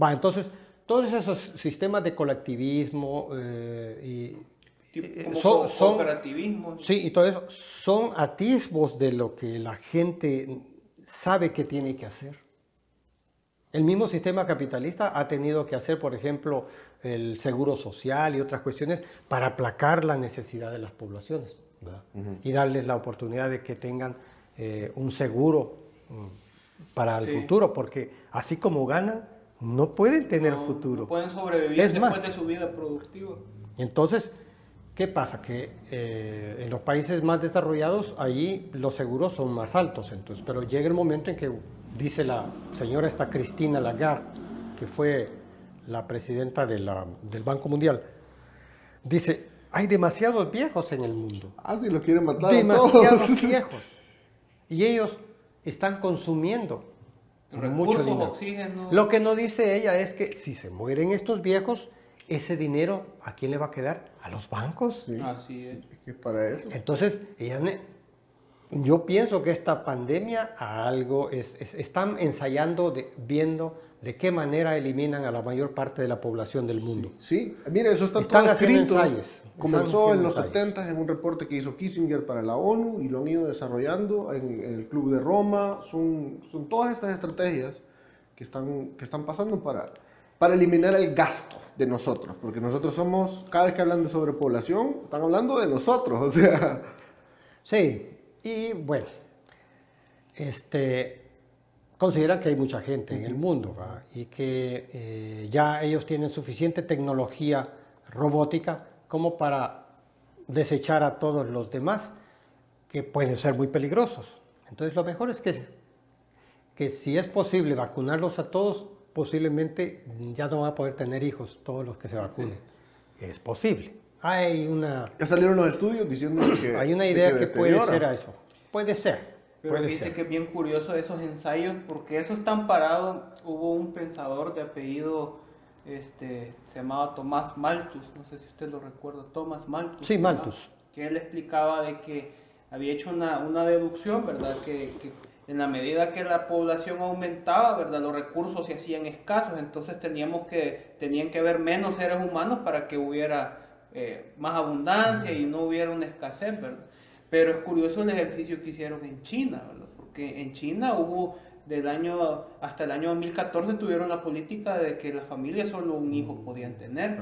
Va, entonces, todos esos sistemas de colectivismo eh, y como son- son- cooperativismo. Sí, y todo eso son atisbos de lo que la gente sabe que tiene que hacer. El mismo sistema capitalista ha tenido que hacer, por ejemplo, el seguro social y otras cuestiones para aplacar la necesidad de las poblaciones y darles la oportunidad de que tengan eh, un seguro mm, para el Sí. futuro, porque así como ganan, no pueden tener No- futuro. no pueden sobrevivir Es después más, de su vida productiva. entonces, ¿qué pasa? Que eh, en los países más desarrollados, ahí los seguros son más altos. Entonces, pero llega el momento en que dice la señora esta Cristina Lagarde, que fue la presidenta de la- del Banco Mundial, dice, hay demasiados viejos en el mundo. Ah, sí, los quieren matar. Demasiados todos. viejos. Y ellos están consumiendo mucho dinero. oxígeno. Lo que no dice ella es que si se mueren estos viejos, ese dinero, ¿a quién le va a quedar? A los bancos. Sí, Así es. es que para eso. Entonces, ella ne- yo pienso que esta pandemia a algo es, es- están ensayando, de- viendo de qué manera eliminan a la mayor parte de la población del mundo. Sí, mire, eso está Están todo escrito. ensayos, Comenzó en los ensayos. 70 en un reporte que hizo Kissinger para la ONU y lo han ido desarrollando en, en el Club de Roma. Son, son todas estas estrategias que están, que están pasando para, para eliminar el gasto de nosotros. Porque nosotros somos, cada vez que hablan de sobrepoblación, están hablando de nosotros. O sea, Sí, y bueno, este, consideran que hay mucha gente en el mundo y que eh, ya ellos tienen suficiente tecnología robótica como para desechar a todos los demás que pueden ser muy peligrosos. Entonces lo mejor es que, que si es posible vacunarlos a todos, posiblemente ya no van a poder tener hijos todos los que se vacunen. Es posible. Hay una, ya salieron los estudios diciendo que... hay una de idea que, puede deteriora. ser a eso. Puede ser. Pero puede dice ser. que es bien curioso esos ensayos, porque eso están parados. Hubo un pensador de apellido, este, se llamaba Tomás Malthus, no sé si usted lo recuerda, Tomás Malthus. Sí, ¿verdad? Malthus. Que él explicaba de que había hecho una, una deducción, ¿verdad? Que, que en la medida que la población aumentaba, ¿verdad? Los recursos se hacían escasos, entonces teníamos que, tenían que haber menos seres humanos para que hubiera eh, más abundancia y no hubiera una escasez, ¿verdad? Pero es curioso el ejercicio que hicieron en China. Porque en China hubo del año hasta el año 2014 tuvieron la política de que las familias solo un hijo podían tener.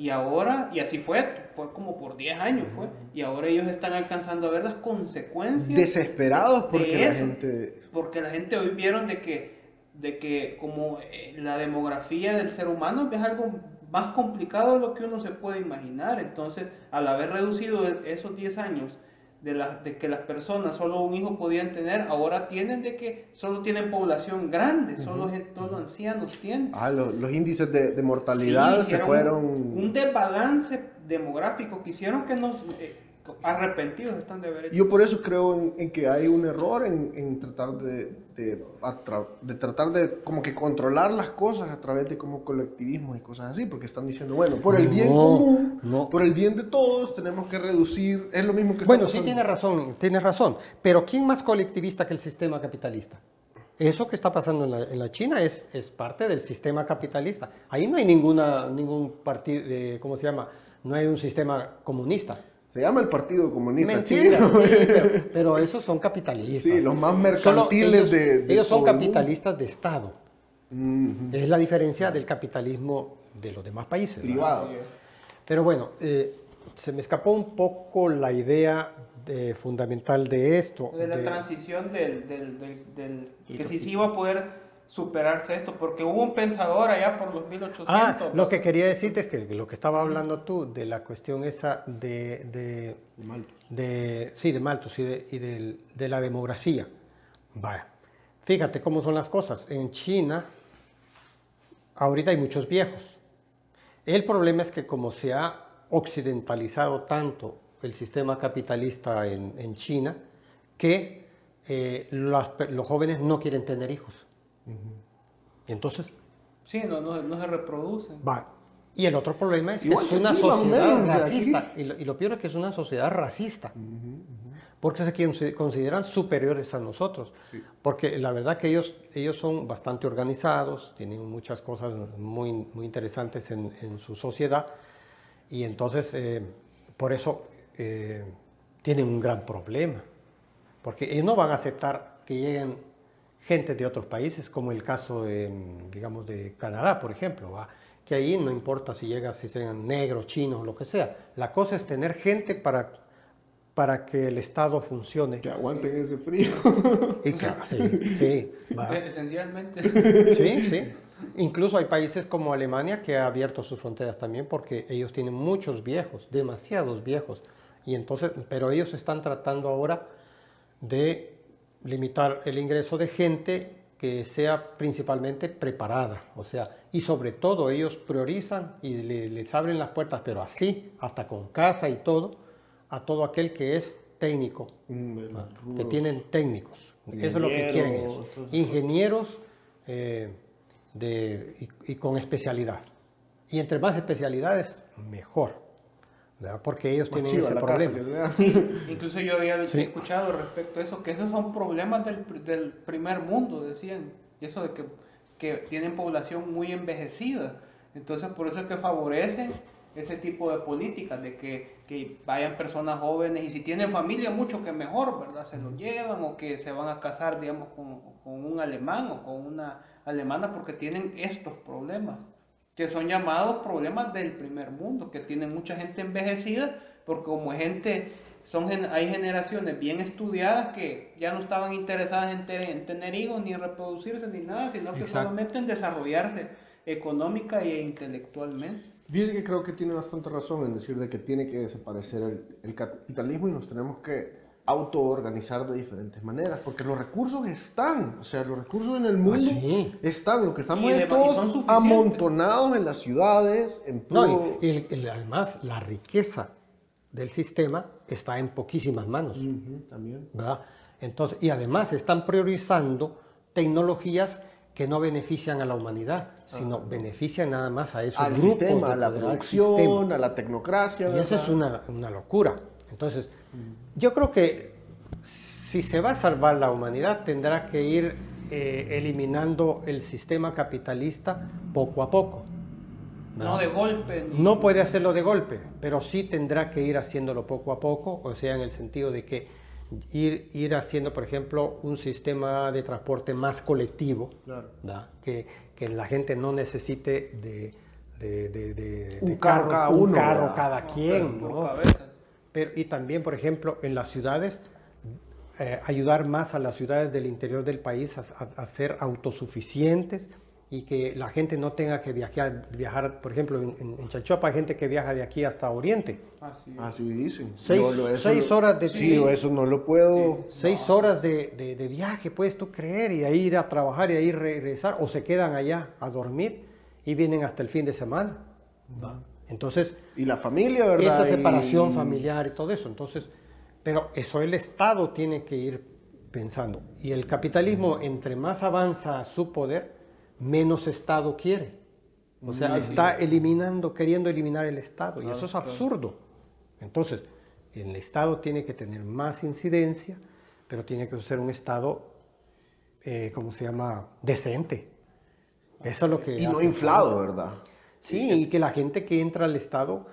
Y ahora, y así fue, fue como por 10 años fue, y ahora ellos están alcanzando a ver las consecuencias Desesperados porque de la gente... porque la gente hoy vieron de que, de que como eh, la demografía del ser humano es algo más complicado de lo que uno se puede imaginar. Entonces, al haber reducido e- esos 10 años de, la- de que las personas solo un hijo podían tener, ahora tienen de que solo tienen población grande, solo, solo ancianos tienen. Ah, los, los índices de, de mortalidad Sí, se fueron... Un, un desbalance demográfico que hicieron que nos... eh, arrepentidos están de haber hecho. Yo por eso creo en, en que hay un error en, en tratar de, de, tratar de como que controlar las cosas a través de como colectivismo y cosas así, porque están diciendo, bueno, por el bien No, común, no. por el bien de todos, tenemos que reducir, es lo mismo que Bueno, sí tiene razón, tiene razón. Pero ¿quién más colectivista que el sistema capitalista? Eso que está pasando en la, en la China es, es parte del sistema capitalista. Ahí no hay ninguna, ningún partido, eh, ¿cómo se llama? No hay un sistema comunista. Se llama el Partido Comunista Mentira, Chino. sí, pero, pero esos son capitalistas. Sí, los más Solo mercantiles ellos, de, de ellos son todo el mundo. capitalistas de Estado. Es la diferencia del capitalismo de los demás países. privado. Pero bueno, eh, se me escapó un poco la idea de- fundamental de esto. de la de- transición del, del, del, del- que si sí iba a poder superarse esto, porque hubo un pensador allá por los 1800. Ah, lo que quería decirte es que lo que estaba hablando tú de la cuestión esa de, de, de- sí, de Malthus y, de, y de la demografía. Vaya, fíjate cómo son las cosas. En China, ahorita hay muchos viejos. El problema es que como se ha occidentalizado tanto el sistema capitalista en, en China que eh, las los jóvenes no quieren tener hijos. Entonces, Sí, no, no, no se reproducen. va. Y el otro problema es que Igual es que una aquí, sociedad menos, racista. Y lo, y lo peor es que es una sociedad racista. Porque se consi- consideran superiores a nosotros. Sí. Porque la verdad que ellos, ellos son bastante organizados, tienen muchas cosas muy, muy interesantes en, en su sociedad. Y entonces, eh, por eso eh, tienen un gran problema. Porque ellos no van a aceptar que lleguen gente de otros países, como el caso, en, digamos, de Canadá, por ejemplo, ¿va? que ahí no importa si llega, si sean negros, chinos, lo que sea. La cosa es tener gente para, para que el Estado funcione. Que aguanten ese frío. Y que- sí, sí, va. Esencialmente. Sí, sí. Incluso hay países como Alemania que ha abierto sus fronteras también porque ellos tienen muchos viejos, demasiados viejos. Y entonces, pero ellos están tratando ahora de limitar el ingreso de gente que sea principalmente preparada, o sea, y sobre todo ellos priorizan y le- les abren las puertas, pero así, hasta con casa y todo, a todo aquel que es técnico, Mm, que tienen técnicos. Eso es lo que quieren ellos. Ingenieros, eh, de- y, y con especialidad. Y entre más especialidades, mejor. ¿Verdad? Porque ellos Más tienen ese problema. Incluso yo había Sí. escuchado respecto a eso, que esos son problemas del, pr- del primer mundo, decían. Y eso de que, que tienen población muy envejecida. Entonces, por eso es que favorecen ese tipo de políticas, de que, que vayan personas jóvenes y si tienen familia, mucho que mejor, ¿verdad? Se lo llevan o que se van a casar, digamos, con, con un alemán o con una alemana porque tienen estos problemas que son llamados problemas del primer mundo, que tienen mucha gente envejecida, porque como gente, son, hay generaciones bien estudiadas que ya no estaban interesadas en, te- en tener hijos, ni en reproducirse, ni nada, sino que Exacto. solamente en desarrollarse económica e intelectualmente. Fíjese que creo que tiene bastante razón en decir de que tiene que desaparecer el, el capitalismo y nos tenemos que autoorganizar de diferentes maneras, porque los recursos están, o sea, los recursos en el mundo sí. están, lo que estamos Y es todos amontonados en las ciudades, en No, y, y el- además, la riqueza del sistema está en poquísimas manos. También. ¿verdad? Entonces, y además están priorizando tecnologías que no benefician a la humanidad, sino benefician nada más a esos Al grupos sistema, a la producción, sistema. a la tecnocracia. Y eso es una, una locura. Entonces, yo creo que si se va a salvar la humanidad, tendrá que ir eh, eliminando el sistema capitalista poco a poco. No de golpe. ni- No puede hacerlo de golpe, pero sí tendrá que ir haciéndolo poco a poco, o sea, en el sentido de que ir, ir haciendo, por ejemplo, un sistema de transporte más colectivo, que, que la gente no necesite de, de- de- de- Un carro cada un uno, carro ¿verdad? cada quien. por ¿no? Pero, y también, por ejemplo, en las ciudades, eh, ayudar más a las ciudades del interior del país a, a- a ser autosuficientes y que la gente no tenga que viajar, viajar por ejemplo, en, en, Chalchuapa hay gente que viaja de aquí hasta Oriente. Así dicen. Seis- Yo lo- eso seis lo- horas de- Sí, yo eso no lo puedo... Seis horas de, de- de viaje, puedes tú creer, y de ahí ir a trabajar y de ahí regresar, o se quedan allá a dormir y vienen hasta el fin de semana. Entonces, Y la familia, ¿verdad? esa separación Y- familiar y todo eso. Entonces, pero eso el Estado tiene que ir pensando. Y el capitalismo, entre más avanza su poder, menos Estado quiere. O sea, está eliminando, queriendo eliminar el Estado. Y eso es absurdo. Entonces, el Estado tiene que tener más incidencia, pero tiene que ser un Estado, eh, ¿cómo se llama? Decente. Eso es lo que... Y no inflado. ¿verdad? Sí, y que la gente que entra al Estado,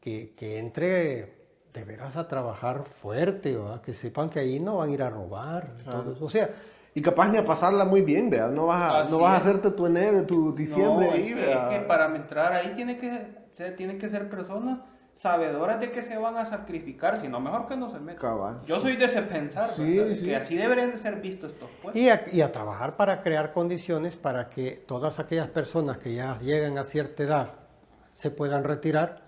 que, que entre de veras a trabajar fuerte, ¿verdad? que sepan que ahí no van a ir a robar. todo eso. O sea, Y capaz ni a pasarla muy bien, ¿verdad? No vas a, Así no vas a hacerte tu enero, tu diciembre No, ahí, es, que, es que para entrar ahí tiene que ser, tiene que ser personas sabedoras de que se van a sacrificar, si no, mejor que no se metan. Cabal. Yo soy de ese pensar, Sí, que así deberían de ser vistos estos puestos. y a, y a trabajar para crear condiciones para que todas aquellas personas que ya llegan a cierta edad se puedan retirar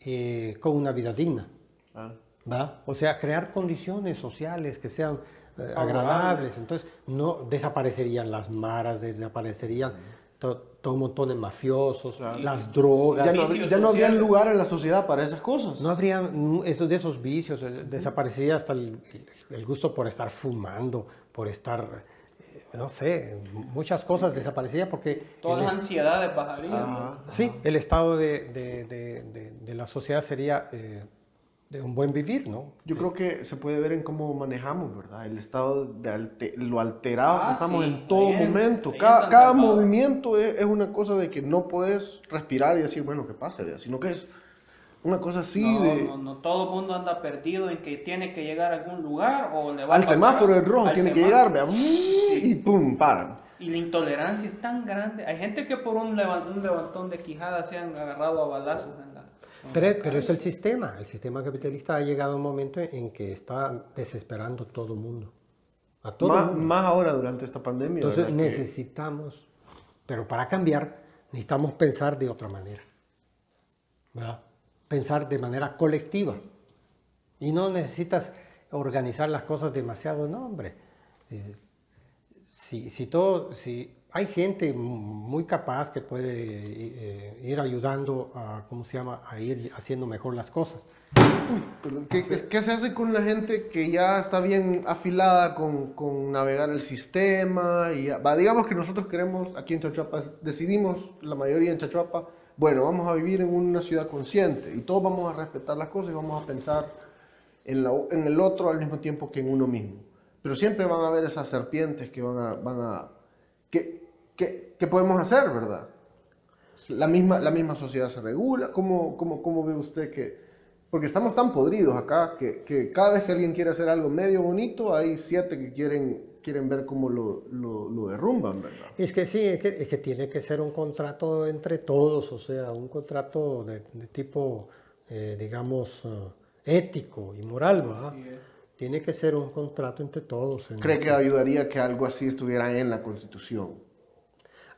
eh, con una vida digna. Ah. ¿va? O sea, crear condiciones sociales que sean eh, agradables. Entonces, no desaparecerían las maras, desaparecerían todo un montón de mafiosos, las drogas. Ya no, vicios ya no había lugar en la sociedad para esas cosas. No habría mm, de esos vicios, eh, desaparecía hasta el, el gusto por estar fumando, por estar, eh, no sé, muchas cosas desaparecía porque... Todas las ansiedades bajarían. Ajá. Sí, el estado de, de- de- de- de la sociedad sería eh, de un buen vivir, ¿no? Yo creo que se puede ver en cómo manejamos, ¿verdad? El estado de alte- lo alterado Ah, que estamos sí, en todo ahí en- momento. Cada, cada movimiento es, es una cosa de que no puedes respirar y decir, bueno, ¿qué pasa? Sino que es una cosa así no, de... no, no, todo el mundo anda perdido en que tiene que llegar a algún lugar o le va a Al pasar semáforo en rojo tiene que semáforo. llegar, vea, y pum, paran. Y la intolerancia es tan grande. Hay gente que por un, levan- un levantón de quijada se han agarrado a balazos en la. en Pero, pero es el sistema, el sistema capitalista ha llegado a un momento en que está desesperando todo el mundo. A todo Más, mundo. más ahora durante esta pandemia. Entonces necesitamos, pero para cambiar necesitamos pensar de otra manera. ¿verdad? Pensar de manera colectiva. Y no necesitas organizar las cosas demasiado, no, hombre. Eh, si, si todo, si hay gente muy capaz que puede eh, ir ayudando a, ¿cómo se llama?, a ir haciendo mejor las cosas. Perdón, ¿Qué, qué- se hace con la gente que ya está bien afilada con, con navegar el sistema? Y digamos que nosotros queremos, aquí en Chachuapa, decidimos, la mayoría en Chachuapa, bueno, vamos a vivir en una ciudad consciente y todos vamos a respetar las cosas y vamos a pensar en, la- en el otro al mismo tiempo que en uno mismo. Pero siempre van a haber esas serpientes que van a... Van a ¿qué, qué- qué podemos hacer, verdad? La misma, la misma sociedad se regula. ¿Cómo, cómo, cómo ve usted que.? Porque estamos tan podridos acá que, que cada vez que alguien quiere hacer algo medio bonito, hay siete que quieren, quieren ver cómo lo, lo, lo derrumban, ¿verdad? Es que sí, es que, es que tiene que ser un contrato entre todos, o sea, un contrato de, de tipo, eh, digamos, eh, ético y moral, ¿va? Así es. Tiene que ser un contrato entre todos. en- ¿Cree que ayudaría que algo así estuviera en la Constitución?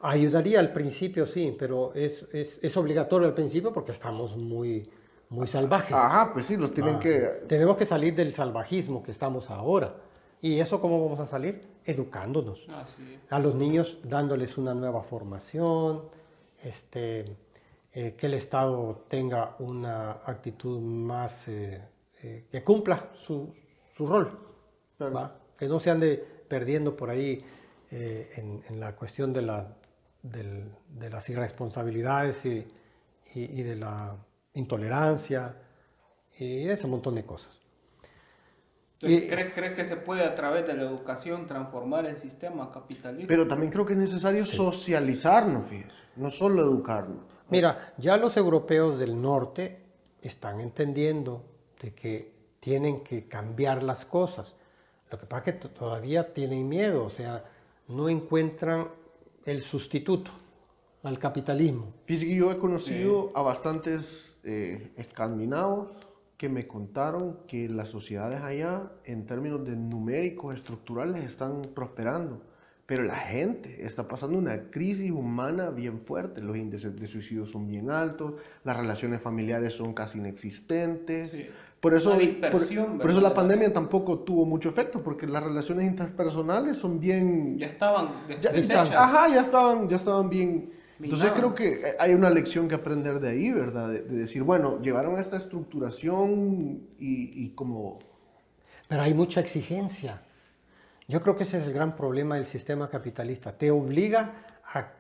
Ayudaría al principio, sí, pero es, es, es obligatorio al principio porque estamos muy, muy salvajes. Ajá, pues sí, los tienen Ah, que... Tenemos que salir del salvajismo que estamos ahora. ¿Y eso cómo vamos a salir? Educándonos. Es. a los niños dándoles una nueva formación, este, eh, que el Estado tenga una actitud más, eh, eh, que cumpla su, su rol, Claro. ¿va? que no se ande perdiendo por ahí eh, en, en la cuestión de, la, del- de las irresponsabilidades y, y- y de la intolerancia y de ese montón de cosas. Entonces, Y- ¿cree, cree que se puede a través de la educación transformar el sistema capitalista? Pero también creo que es necesario socializarnos, fíjese, no solo educarnos. Mira, ya los europeos del norte están entendiendo de que tienen que cambiar las cosas. Lo que pasa es que todavía tienen miedo, o sea, no encuentran el sustituto al capitalismo. Fíjese que yo he conocido a bastantes eh, escandinavos que me contaron que las sociedades allá, en términos de numéricos, estructurales, están prosperando. Pero la gente está pasando una crisis humana bien fuerte. Los índices de suicidio son bien altos, las relaciones familiares son casi inexistentes. Sí. Por eso, por, eso la pandemia tampoco tuvo mucho efecto, porque las relaciones interpersonales son bien Ya estaban ya, deshechas. ajá, ya estaban, ya estaban bien. Entonces creo que hay una lección que aprender de ahí, ¿verdad? De, de decir, bueno, llevaron esta estructuración y, y como... Pero hay mucha exigencia. Yo creo que ese es el gran problema del sistema capitalista. Te obliga, a,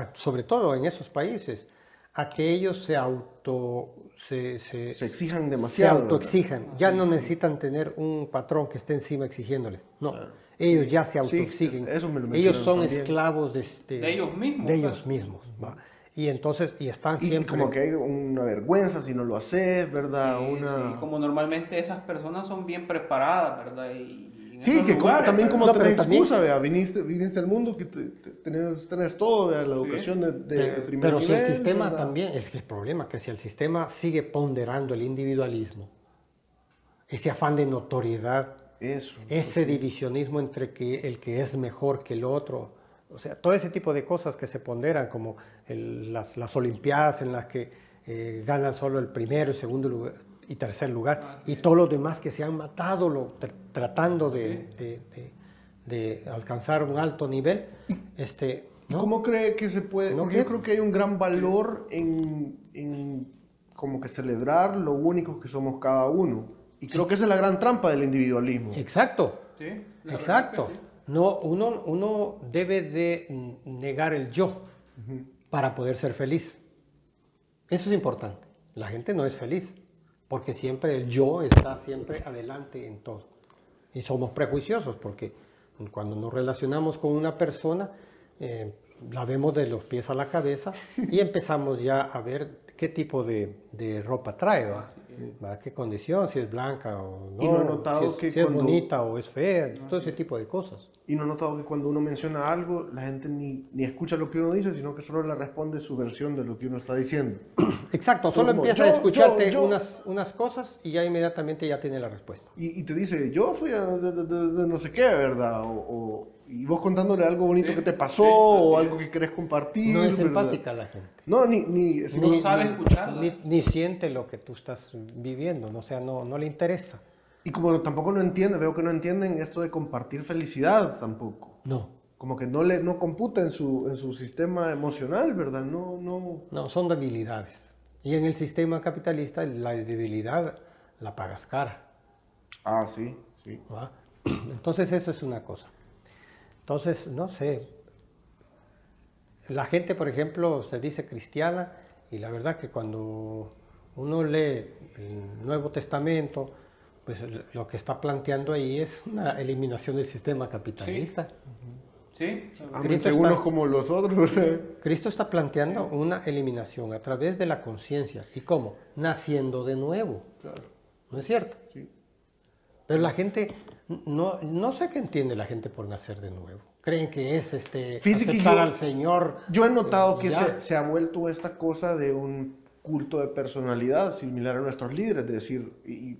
a- sobre todo en esos países, a que ellos se auto... Se, se, Se exijan se demasiado. ¿verdad? autoexijan. Ya no necesitan tener un patrón que esté encima exigiéndoles. No. Ellos ya se autoexigen. eso me lo ellos son también. esclavos de, este- De ellos mismos, De ellos mismos. ¿va? Y entonces, y están Y, y siempre... como que hay una vergüenza si no lo haces, ¿verdad? Sí, una... sí, como normalmente esas personas son bien preparadas, ¿verdad? Y, y en Sí, que como- también como No, tener también- vea, viniste, viniste al mundo que te- te- tenés, tenés todo, vea, la educación de, de- de Pero, primer pero si el sistema ¿verdad? también, es que el problema que si el sistema sigue ponderando el individualismo, ese afán de notoriedad, Eso. ese divisionismo entre que el que es mejor que el otro, o sea, todo ese tipo de cosas que se ponderan, como el- las, las Olimpiadas en las que eh, ganan solo el primero, segundo lugar y tercer lugar, Ah, y todos los demás que se han matado lo- tr- tratando de, de- de- de alcanzar un alto nivel, este, ¿Y ¿no? cómo cree que se puede? No Porque yo creo que hay un gran valor en, en como que celebrar lo únicos que somos cada uno. Y creo que esa es la gran trampa del individualismo. Exacto. Sí, Exacto. sí. No, uno, uno debe de negar el yo para poder ser feliz. Eso es importante. La gente no es feliz porque siempre el yo está siempre adelante en todo. Y somos prejuiciosos porque cuando nos relacionamos con una persona, eh, la vemos de los pies a la cabeza y empezamos ya a ver qué tipo de, de ropa trae, ¿va? ¿Va? qué condición, si es blanca o no, Y no he notado si es, que si es cuando- bonita o es fea, todo ese tipo de cosas. Y no he notado que cuando uno menciona algo, la gente ni, ni escucha lo que uno dice, sino que solo le responde su versión de lo que uno está diciendo. Exacto, solo como, empieza a escucharte yo, yo. Unas, unas cosas y ya inmediatamente ya tiene la respuesta. Y, y te dice, yo fui a de, de- de- de no sé qué, ¿verdad? O, o- y vos contándole algo bonito Sí, que te pasó sí, o algo que querés compartir. No es empática la gente. No, ni... ni, sino- No sabe escucharla. Ni, ni siente lo que tú estás viviendo, ¿no? o sea, no, no le interesa. Y como tampoco no entiende, veo que no entienden esto de compartir felicidad tampoco. No, Como que no le no computa en su, en su sistema emocional, ¿verdad? No, no. no, son debilidades. Y en el sistema capitalista la debilidad la pagas cara. Ah, sí, sí. ¿va? Entonces eso es una cosa. Entonces, no sé, la gente, por ejemplo, se dice cristiana y la verdad que cuando uno lee el Nuevo Testamento, pues lo que está planteando ahí es una eliminación del sistema capitalista. Sí, Ámense está- unos como los otros. Cristo está planteando una eliminación a través de la conciencia. ¿Y cómo? Naciendo de nuevo. ¿No es cierto? Sí. Pero la gente, no, no sé qué entiende la gente por nacer de nuevo. Creen que es este, que aceptar yo- al Señor. Yo he notado que se, se ha vuelto esta cosa de un culto de personalidad similar a nuestros líderes, de decir, y,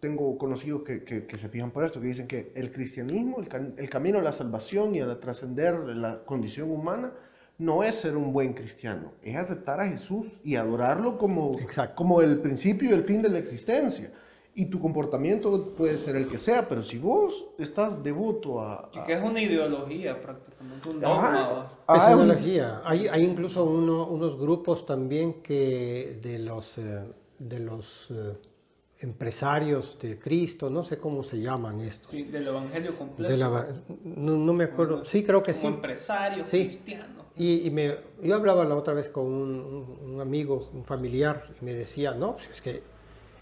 tengo conocidos que, que- que se fijan por esto, que dicen que el cristianismo, el, cam- el camino a la salvación y a la trascender la condición humana, no es ser un buen cristiano, es aceptar a Jesús y adorarlo como, Exacto. como el principio y el fin de la existencia. Y tu comportamiento puede ser el que sea, pero si vos estás devoto a... y a- que es una ideología prácticamente, un. Es Ah, un- ideología. Hay, hay incluso uno- unos grupos también que de los, eh, de los eh, empresarios de Cristo, no sé cómo se llaman esto. Sí, del evangelio completo. De la- no, no me acuerdo. Sí, creo que Como sí. empresario Sí. cristiano. Y, y me, yo hablaba la otra vez con un, un- un amigo, un familiar, y me decía, no, pues es que,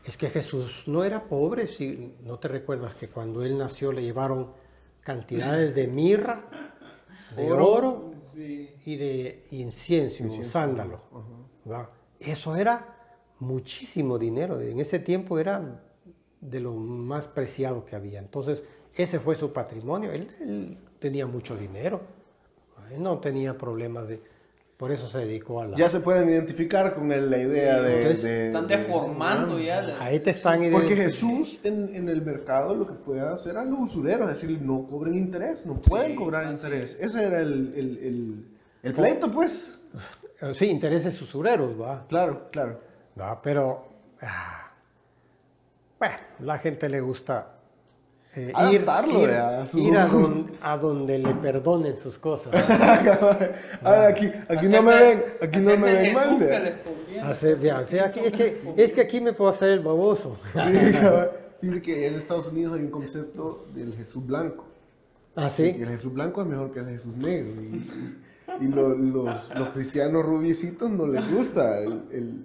es que Jesús no era pobre, si no te recuerdas que cuando él nació le llevaron cantidades de mirra, de oro, Sí. y de incienso, sándalo. Eso era muchísimo dinero, en ese tiempo era de lo más preciado que había. Entonces, ese fue su patrimonio, él, él tenía mucho dinero, él no tenía problemas de... Por eso se dedicó a la... ya se pueden identificar con el- la idea de... Entonces, de- Están de- deformando ya. la- Ahí te están Porque Jesús en, en el mercado lo que fue a hacer a los usureros, es decir, no cobren interés, no pueden Sí, cobrar así interés. Ese era el, el, el, el pleito, pues. Eh, Sí, intereses usureros, va. Claro, claro. Va, pero... ah, bueno, la gente le gusta... eh, ir, Adaptarlo, ir. Su- ir a, don- a donde le perdonen sus cosas. Ah, aquí aquí no me ven, aquí no me ven mal. Hacer, ya, o sea, aquí- es, que, es que aquí me puedo hacer el baboso. Sí. Dice que en Estados Unidos hay un concepto del Jesús blanco. ¿Ah, Y sí? el Jesús blanco es mejor que el Jesús negro. Y, y- y lo- los, los cristianos rubiecitos no les gusta el, el-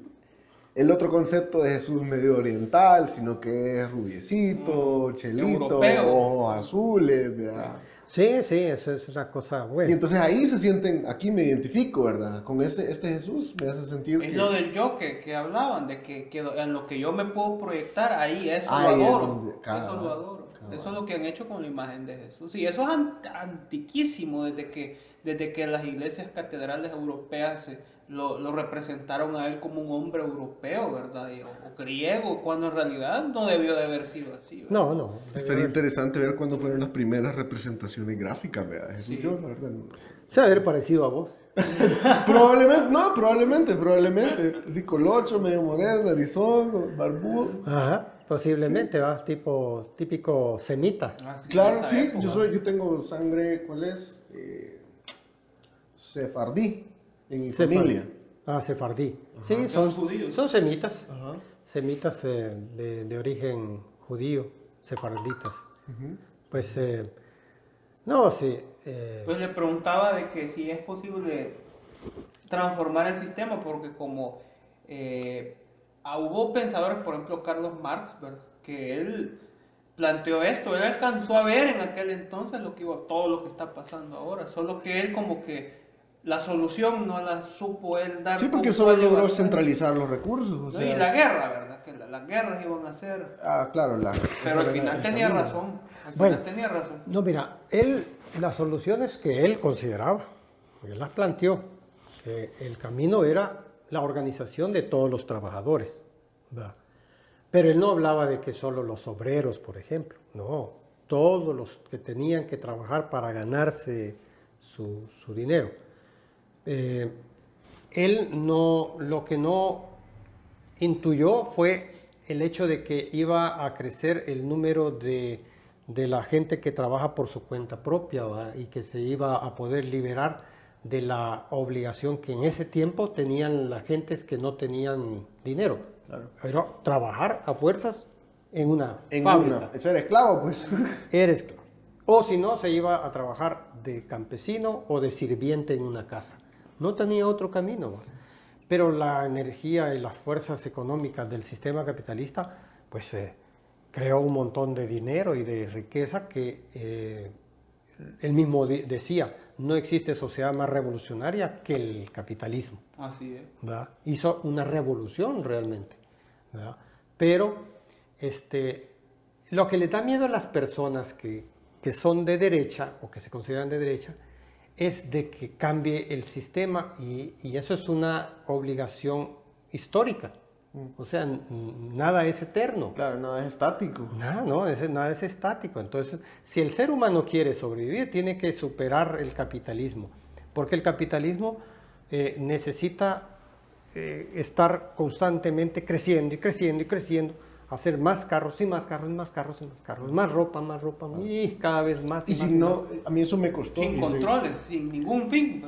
el otro concepto de Jesús medio oriental, sino que es rubiecito, chelito, Europeo. ojos azules, ¿verdad? Sí, sí, eso es una cosa Y buena. entonces ahí se sienten, aquí me identifico, ¿verdad? Con este, este Jesús me hace sentir Es que... lo del yo que, que hablaban, de que, que en lo que yo me puedo proyectar, ahí eso Ahí lo es donde- eso lo adoro. Eso es lo que han hecho con la imagen de Jesús. Y eso es an- antiquísimo, desde que, desde que las iglesias catedrales europeas se- lo, lo representaron a él como un hombre europeo, ¿verdad? Y- o, o griego, cuando en realidad no debió de haber sido así. ¿verdad? No, no. Estaría interesante ver cuándo fueron las primeras representaciones gráficas, ¿verdad? Jesús, Sí. yo la verdad no. Se haber parecido a vos. Probablemente, no, probablemente, probablemente. Así colocho, medio moreno, narizón, barbudo. Ajá, posiblemente, va, tipo, típico semita. En Claro, sí, época. yo soy, yo tengo sangre, ¿cuál es? Eh, sefardí en mi Sefardí. familia. Ah, sefardí. Sí, Son son, judíos. son semitas. Ajá. Semitas eh, de, de origen judío, sefarditas. Pues, eh, no, sí. eh, Pues le preguntaba de que si es posible transformar el sistema, porque como eh, ah, hubo pensadores, por ejemplo Carlos Marx, ¿verdad? que él planteó esto, él alcanzó a ver en aquel entonces lo que iba, todo lo que está pasando ahora, solo que él como que la solución no la supo él dar. Sí, porque solo logró centralizar los recursos. O No, y la guerra, ¿verdad? Que la- las guerras iban a ser... Ah, claro, la... Pero al final tenía camino. razón, al Bueno. final tenía razón. No, mira, él, las soluciones que él consideraba, él las planteó, que el camino era la organización de todos los trabajadores, ¿verdad? Pero él no hablaba de que solo los obreros, por ejemplo, no, todos los que tenían que trabajar para ganarse su, su dinero. Eh, él no, lo que no intuyó fue el hecho de que iba a crecer el número de, de la gente que trabaja por su cuenta propia y que se iba a poder liberar de la obligación que en ese tiempo tenían las gentes que no tenían dinero. Claro. Era trabajar a fuerzas en una En fábrica. una, ser esclavo, pues. Eres esclavo. O si no, se iba a trabajar de campesino o de sirviente en una casa. No tenía otro camino. Pero la energía y las fuerzas económicas del sistema capitalista, pues eh, creó un montón de dinero y de riqueza que eh, él mismo decía, no existe sociedad más revolucionaria que el capitalismo. Así es. ¿verdad? Hizo una revolución realmente. ¿verdad? Pero este, lo que le da miedo a las personas que, que son de derecha o que se consideran de derecha es de que cambie el sistema y, y eso es una obligación histórica. O sea, nada es eterno. Claro, no, es estático. Nada, no, ese- nada es estático. Entonces, si el ser humano quiere sobrevivir, tiene que superar el capitalismo, porque el capitalismo eh, necesita eh, estar constantemente creciendo y creciendo y creciendo, hacer más carros y más carros y más carros y más carros, más ropa, más ropa, y cada vez más. Y más si no, a mí eso me costó. Sin se- controles, sin ningún fin.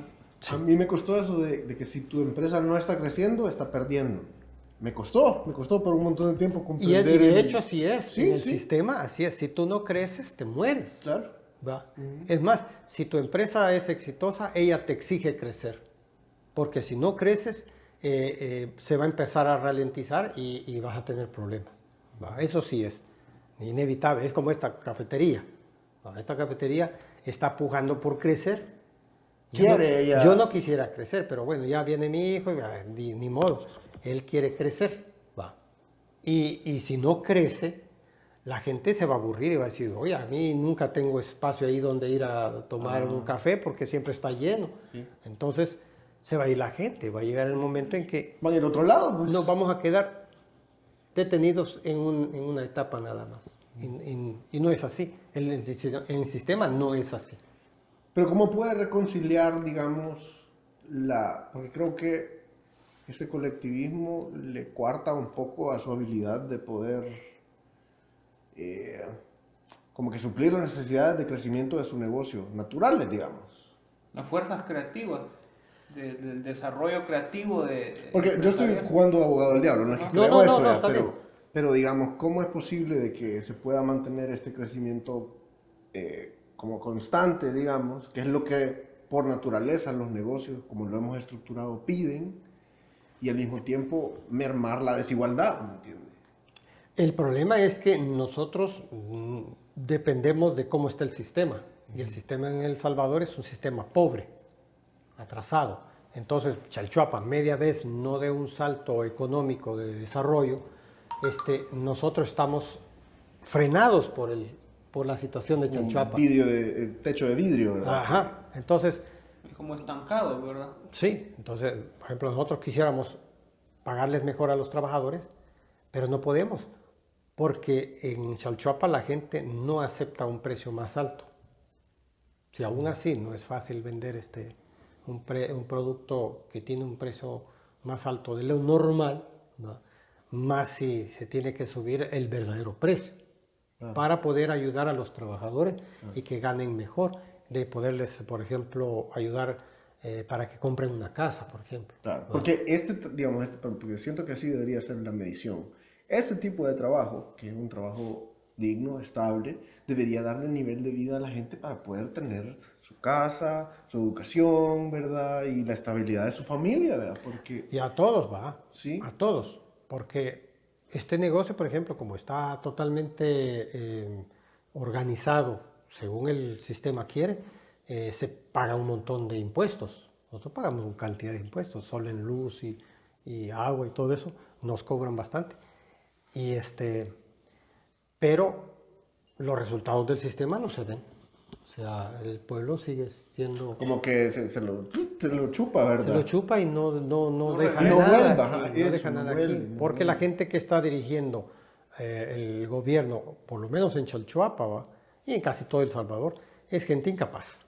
A mí me costó eso de, de que si tu empresa no está creciendo, está perdiendo. Me costó, me costó por un montón de tiempo comprender. y de el- hecho así es, Sí, en el sí. sistema así es, si tú no creces, te mueres. Claro. ¿va? Es más, si tu empresa es exitosa, ella te exige crecer, porque si no creces, eh, eh, se va a empezar a ralentizar y, y vas a tener problemas. ¿Va? Eso sí es inevitable, es como esta cafetería. ¿va? Esta cafetería está pujando por crecer. Yo Quiere no- ella- Yo no quisiera crecer, pero bueno, ya viene mi hijo y ah, ni, ni modo. Él quiere crecer. ¿va? Y, y si no crece, la gente se va a aburrir y va a decir, oye, a mí nunca tengo espacio ahí donde ir a tomar un café porque siempre está lleno. Sí. Entonces se va a ir la gente, va a llegar el momento en que Van al otro lado, pues. nos vamos a quedar detenidos en, un- en una etapa nada más. Y, y- y no es así. El, el sistema no es así. Pero ¿cómo puede reconciliar, digamos, la... Porque creo que ese colectivismo le cuarta un poco a su habilidad de poder eh, como que suplir las necesidades de crecimiento de su negocio, naturales, digamos. Las fuerzas creativas, de- del desarrollo creativo de... Porque yo estoy jugando abogado del diablo, no es que No, creo no, no, esto no, ya, está pero, bien. pero digamos, ¿cómo es posible de que se pueda mantener este crecimiento eh, como constante, digamos, que es lo que por naturaleza los negocios, como lo hemos estructurado, piden, y al mismo tiempo mermar la desigualdad, ¿me entiendes? El problema es que nosotros mm, dependemos de cómo está el sistema. Y el sistema en El Salvador es un sistema pobre, atrasado. Entonces, Chalchuapa, media vez no de un salto económico de desarrollo, este, nosotros estamos frenados por, el, por la situación de Un Chalchuapa. vidrio de, eh, techo de vidrio, ¿verdad? Ajá. Entonces, Es como estancado, ¿verdad? Sí, entonces, por ejemplo, nosotros quisiéramos pagarles mejor a los trabajadores, pero no podemos, porque en Chalchuapa la gente no acepta un precio más alto. Si aún así no es fácil vender este, un, pre- un producto que tiene un precio más alto de lo normal, ¿no? más si se tiene que subir el verdadero precio para poder ayudar a los trabajadores y que ganen mejor, de poderles, por ejemplo, ayudar eh, para que compren una casa, por ejemplo. Claro, porque este, digamos, este, porque siento que así debería ser la medición. Este tipo de trabajo, que es un trabajo digno, estable, debería darle nivel de vida a la gente para poder tener su casa, su educación, ¿verdad? Y la estabilidad de su familia, ¿verdad? Porque, Y a todos va, Sí. a todos, porque este negocio, por ejemplo, como está totalmente eh, organizado según el sistema quiere, eh, se paga un montón de impuestos. Nosotros pagamos una cantidad de impuestos, sol en luz y, y agua y todo eso, nos cobran bastante. Y este, pero los resultados del sistema no se ven. O sea, el pueblo sigue siendo como que se, se lo, se lo chupa, ¿verdad? se lo chupa y no, no, no, No deja regresa. nada, No vuelva, aquí, no deja no nada vuelve, aquí. no Porque la gente que está dirigiendo eh, el gobierno, por lo menos en Chalchuapa ¿va? y en casi todo El Salvador, es gente incapaz.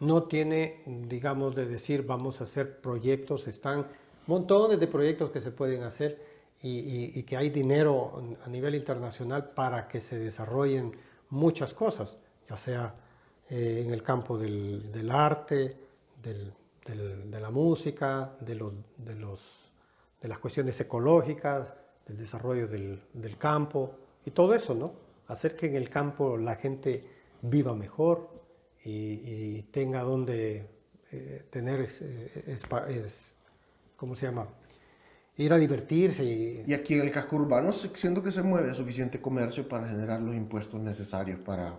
No tiene, digamos, de decir vamos a hacer proyectos, están montones de proyectos que se pueden hacer y, que hay dinero a nivel internacional para que se desarrollen muchas cosas, ya sea eh, en el campo del, arte, de la música, de, los, de, los, de las cuestiones ecológicas, del desarrollo del, campo y todo eso, ¿no? Hacer que en el campo la gente viva mejor y, tenga donde eh, tener, ¿cómo se llama? Ir a divertirse y, Y aquí en el casco urbano siento que se mueve suficiente comercio para generar los impuestos necesarios para,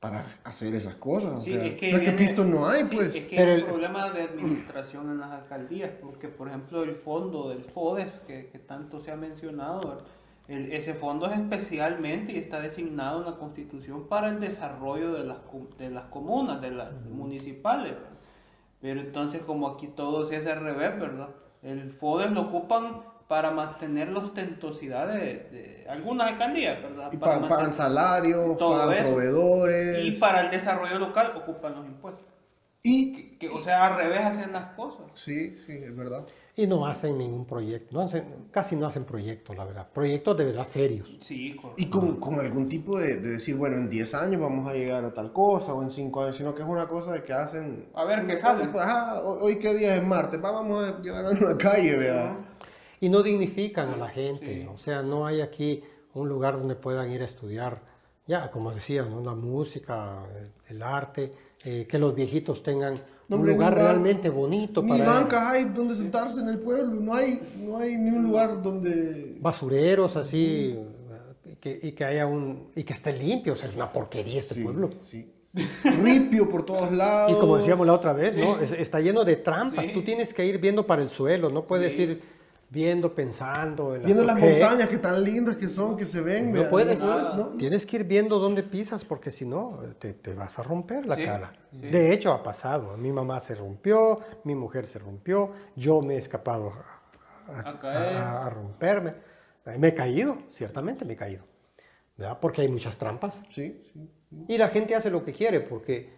para hacer esas cosas. O Sí, sea, es que no es que pisto no hay, sí, pues. es que Pero hay el- un problema de administración en las alcaldías, porque por ejemplo el fondo del FODES, que, que tanto se ha mencionado. El- ese fondo es especialmente y está designado en la Constitución para el desarrollo de las, de las comunas, de las municipales. ¿verdad? Pero entonces como aquí todo se hace al revés, ¿verdad? El FODES lo ocupan para mantener la ostentosidad de, de algunas alcaldías, ¿verdad? Y Para pagan salarios, pagan proveedores. y para el desarrollo local ocupan los impuestos. Y- Que, que, o sea, al revés hacen las cosas. Sí, sí, es verdad. Y no hacen ningún proyecto, no hacen, casi no hacen proyectos, la verdad. Proyectos de verdad serios. Sí, correcto. Y con, con algún tipo de, de decir, bueno, en 10 años vamos a llegar a tal cosa, o en 5 años, sino que es una cosa de que hacen... A ver qué sale. pues, ajá, hoy, qué día es martes, va, vamos a llegar a una calle, vea. Y no dignifican a la gente, Sí. o sea, no hay aquí un lugar donde puedan ir a estudiar, ya, como decía, ¿no? la música, el arte, eh, que los viejitos tengan No, un hombre, lugar ni realmente bonito Ni para bancas hay donde sentarse en el pueblo, no hay, no hay ni un lugar donde... basureros así, eh, que, y que haya un, y que esté limpio, o sea, es una porquería este Sí, pueblo. sí. Ripio por todos lados. Y como decíamos la otra vez, ¿no? Es- está lleno de trampas. Sí. Tú tienes que ir viendo para el suelo, no puedes Sí. ir viendo, pensando. En Viendo las montañas que tan lindas que son, que se ven. No puedes, ¿no? Tienes que ir viendo dónde pisas porque si no, te, te vas a romper la Sí, cara. sí. De hecho, ha pasado. Mi mamá se rompió, mi mujer se rompió, yo me he escapado a, a- A caer. a- a romperme. Eh, Me he caído, ciertamente me he caído. ¿verdad? Porque hay muchas trampas. Sí, sí. Y la gente hace lo que quiere porque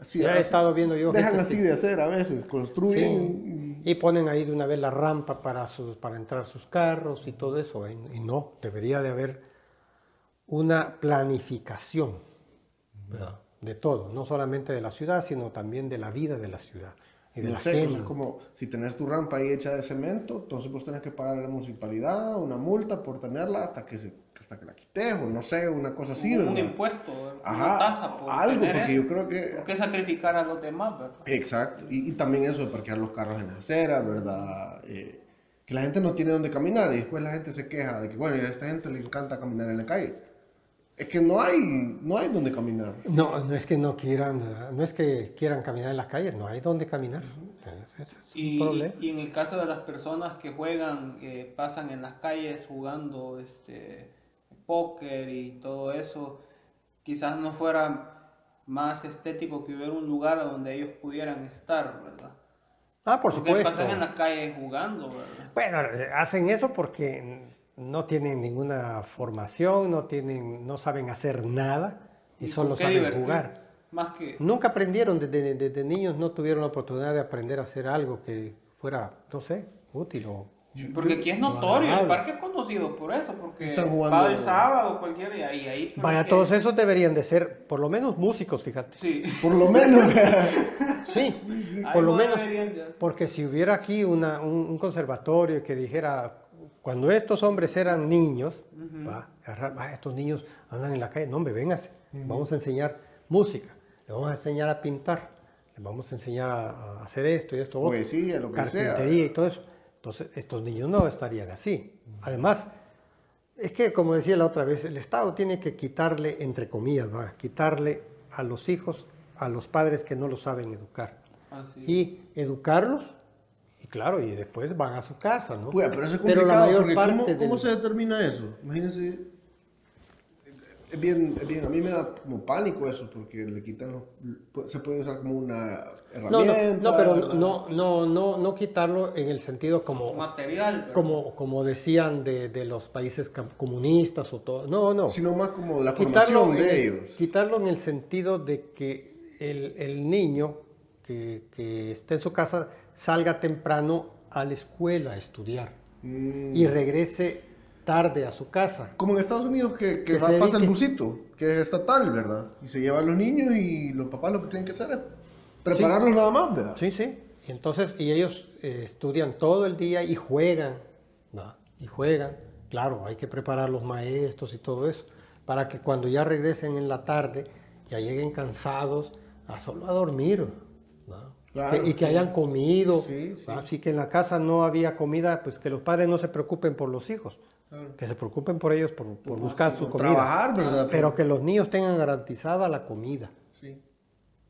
Así, ya he así- estado viendo yo. Dejan así que- de hacer a veces, construyen. Sí, y ponen ahí de una vez la rampa para, sus, para entrar sus carros y todo eso. Y, y no, debería de haber una planificación ¿verdad? de todo, no solamente de la ciudad, sino también de la vida de la ciudad y de No la sé, gente. entonces como si tenés tu rampa ahí hecha de cemento, entonces vos tenés que pagar a la municipalidad una multa por tenerla hasta que, se, hasta que la quites, o no sé, una cosa así, un, ¿verdad? impuesto, una Ajá, tasa por algo, tener porque eso. yo creo que... ¿Por qué sacrificar a los demás, verdad? Exacto, y, y también eso de parquear los carros en las aceras, ¿verdad? Eh, que la gente no tiene dónde caminar y después la gente se queja de que, bueno, a esta gente le encanta caminar en la calle. Es que no hay, no hay dónde caminar. No, no es que no quieran, no es que quieran caminar en las calles, no hay dónde caminar. Es, es un Y, problema. y en el caso de las personas que juegan, eh, pasan en las calles jugando este, póker y todo eso, quizás no fuera más estético que hubiera un lugar donde ellos pudieran estar, ¿verdad? Ah, por Porque supuesto. pasan en la calle jugando, ¿verdad? Bueno, hacen eso porque no tienen ninguna formación, no tienen, no saben hacer nada y, solo saben jugar. Más que... Nunca aprendieron, desde, desde niños no tuvieron la oportunidad de aprender a hacer algo que fuera, no sé, útil o, Porque aquí es notorio, el parque es conocido por eso, porque Están jugando- va el sábado cualquiera y ahí, ahí Vaya, que- todos esos deberían de ser por lo menos músicos, fíjate. Sí. Por lo menos. Sí, Ahí por lo no menos. Porque si hubiera aquí una- un, un conservatorio que dijera, cuando estos hombres eran niños, va, agarrar, "Va, estos niños andan en la calle, no, hombre, véngase, vamos a enseñar música, le vamos a enseñar a pintar, le vamos a enseñar a, a hacer esto y esto, otro, Poesía, lo que sea. carpintería y todo eso. Entonces, estos niños no estarían así. Además, es que, como decía la otra vez, el Estado tiene que quitarle, entre comillas, va, quitarle a los hijos, a los padres que no lo saben educar y educarlos claro y después van a su casa no Pues, pero eso es Pero complicado la mayor parte ¿cómo, del- cómo se determina eso? Imagínense, es bien, es bien, a mí me da como pánico eso porque le quitan, los- se puede usar como una no, no, herramienta. no pero ¿verdad? no no no no quitarlo en el sentido como material. como como decían de, de los países comunistas o todo no no Sino más como la quitarlo formación en de el- ellos. quitarlo en el sentido de que el, el niño que, que esté en su casa salga temprano a la escuela a estudiar Mm. y regrese tarde a su casa Como en Estados Unidos que, que Que va- se pasa el busito, que es estatal, ¿verdad? Y se llevan los niños y los papás lo que tienen que hacer es prepararlos nada más, ¿verdad? Sí, sí. Y entonces, y ellos eh, estudian todo el día y juegan, ¿no? Y juegan. Claro, hay que preparar los maestros y todo eso, para que cuando ya regresen en la tarde, ya lleguen cansados a solo a dormir. Claro, Que- y que hayan comido. Sí, sí. Así que en la casa no había comida, pues que los padres no se preocupen por los hijos, Claro. que se preocupen por ellos, por, por buscar su comida. trabajar, ¿verdad? Pero que los niños tengan garantizada la comida, Sí.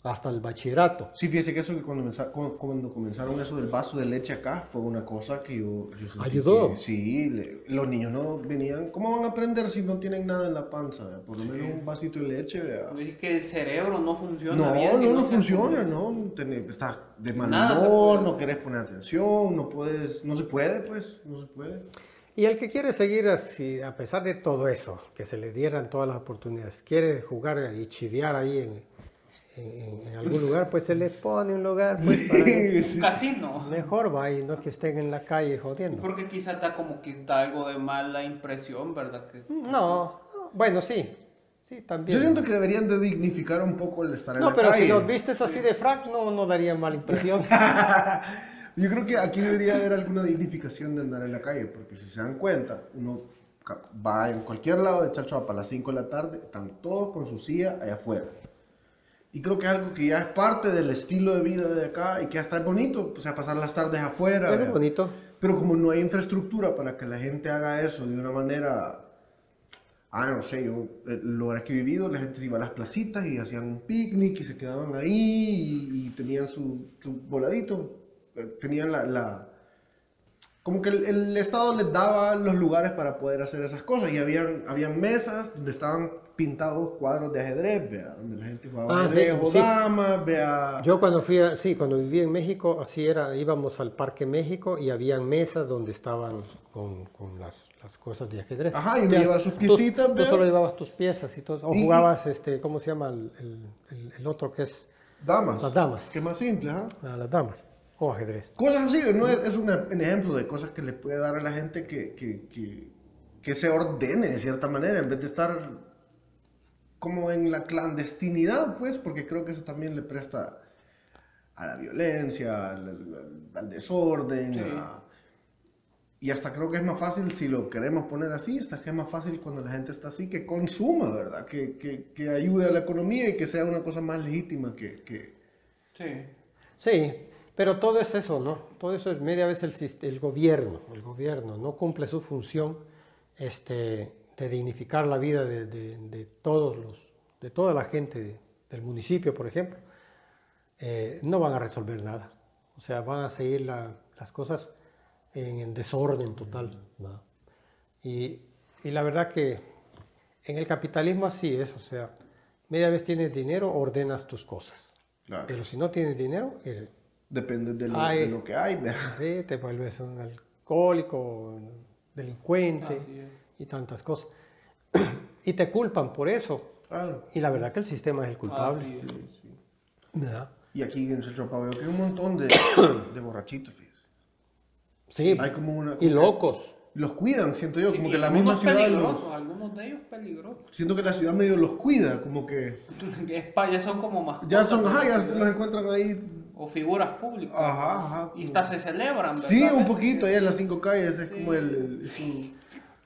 Hasta el bachillerato. Sí, fíjese que eso que cuando, cuando comenzaron eso del vaso de leche acá fue una cosa que yo, yo sentí Ayudó. que sí, le- los niños no venían, ¿cómo van a aprender si no tienen nada en la panza? vea? Por lo menos un vasito de leche, vea. Es que el cerebro no funciona No, bien. si no, no se funciona. ¿no? Estás de mal humor, no querés poner atención, no puedes, no se puede, pues, no se puede. Y el que quiere seguir así, a pesar de todo eso, que se le dieran todas las oportunidades, quiere jugar y chiviar ahí en, en- en algún lugar, pues se le pone un lugar, pues, para Un casino. mejor va y no que estén en la calle jodiendo. Porque quizás da como que da algo de mala impresión, ¿verdad? Que, No, no, bueno, sí, sí, también. Yo siento que deberían de dignificar un poco el estar en No, la pero calle. si los vistes así de frac, no, no daría mala impresión. Yo creo que aquí debería haber alguna dignificación de andar en la calle, porque si se dan cuenta, uno va en cualquier lado de Chachoapa a las 5 de la tarde, están todos con su silla allá afuera. Y creo que es algo que ya es parte del estilo de vida de acá y que hasta es bonito, o sea, pasar las tardes afuera. es bonito. Pero como no hay infraestructura para que la gente haga eso de una manera, ah, no sé, yo, eh, lugares que he vivido, la gente se iba a las placitas y hacían un picnic y se quedaban ahí y, y tenían su, su voladito, eh, tenían la, la- como que el, el Estado les daba los lugares para poder hacer esas cosas y habían, habían mesas donde estaban pintados cuadros de ajedrez, vea, donde la gente jugaba Ah, ajedrez sí, o sí. damas, vea. Yo cuando fui, a- sí, cuando viví en México, así era, íbamos al Parque México y habían mesas donde estaban con, con las, las cosas de ajedrez. Ajá, y uno Ya, lleva sus tú- piecitas, Tú, vea. solo llevabas tus piezas y todo. O Y- jugabas, este, ¿cómo se llama? El, el- otro que es Damas. las damas. Que más simple, ¿ah? las damas. O ajedrez. Cosas así, ¿no? Es, un ejemplo de cosas que le puede dar a la gente que, que, que, que se ordene de cierta manera, en vez de estar como en la clandestinidad, pues, porque creo que eso también le presta a la violencia, al, al- al desorden, Sí. a- y hasta creo que es más fácil, si lo queremos poner así, hasta que es más fácil cuando la gente está así, que consuma, ¿verdad? Que, que, que ayude a la economía y que sea una cosa más legítima que... que... Sí. Sí, pero todo es eso, ¿no? Todo eso es media vez el, el gobierno. El gobierno no cumple su función este, de dignificar la vida de, de- de todos los, de toda la gente de- del municipio, por ejemplo. Eh, no van a resolver nada. O sea, van a seguir la- las cosas en, en desorden total. ¿no? Y, y la verdad que en el capitalismo así es, o sea, media vez tienes dinero, ordenas tus cosas. Claro. Pero si no tienes dinero, eres, Depende de lo, Ay. de lo que hay, ¿verdad? sí, te vuelves un alcohólico, un delincuente y tantas cosas. y te culpan por eso. Claro. Y la verdad que el sistema es el culpable. Así es. ¿verdad? Y aquí en Centro veo que hay un montón de, de borrachitos, fíjese. Sí, Hay como una... y locos. Los cuidan, siento yo, Sí, como que la misma ciudad los... algunos de ellos peligrosos. Siento que la ciudad medio los cuida, como que... Ya son como mascotas. Ya son, ajá, ya los encuentran ahí. O figuras públicas. Ajá, ajá. Y hasta se celebran, ¿verdad? Sí, un poquito, allá en las cinco calles, es Sí. como el... el- es un-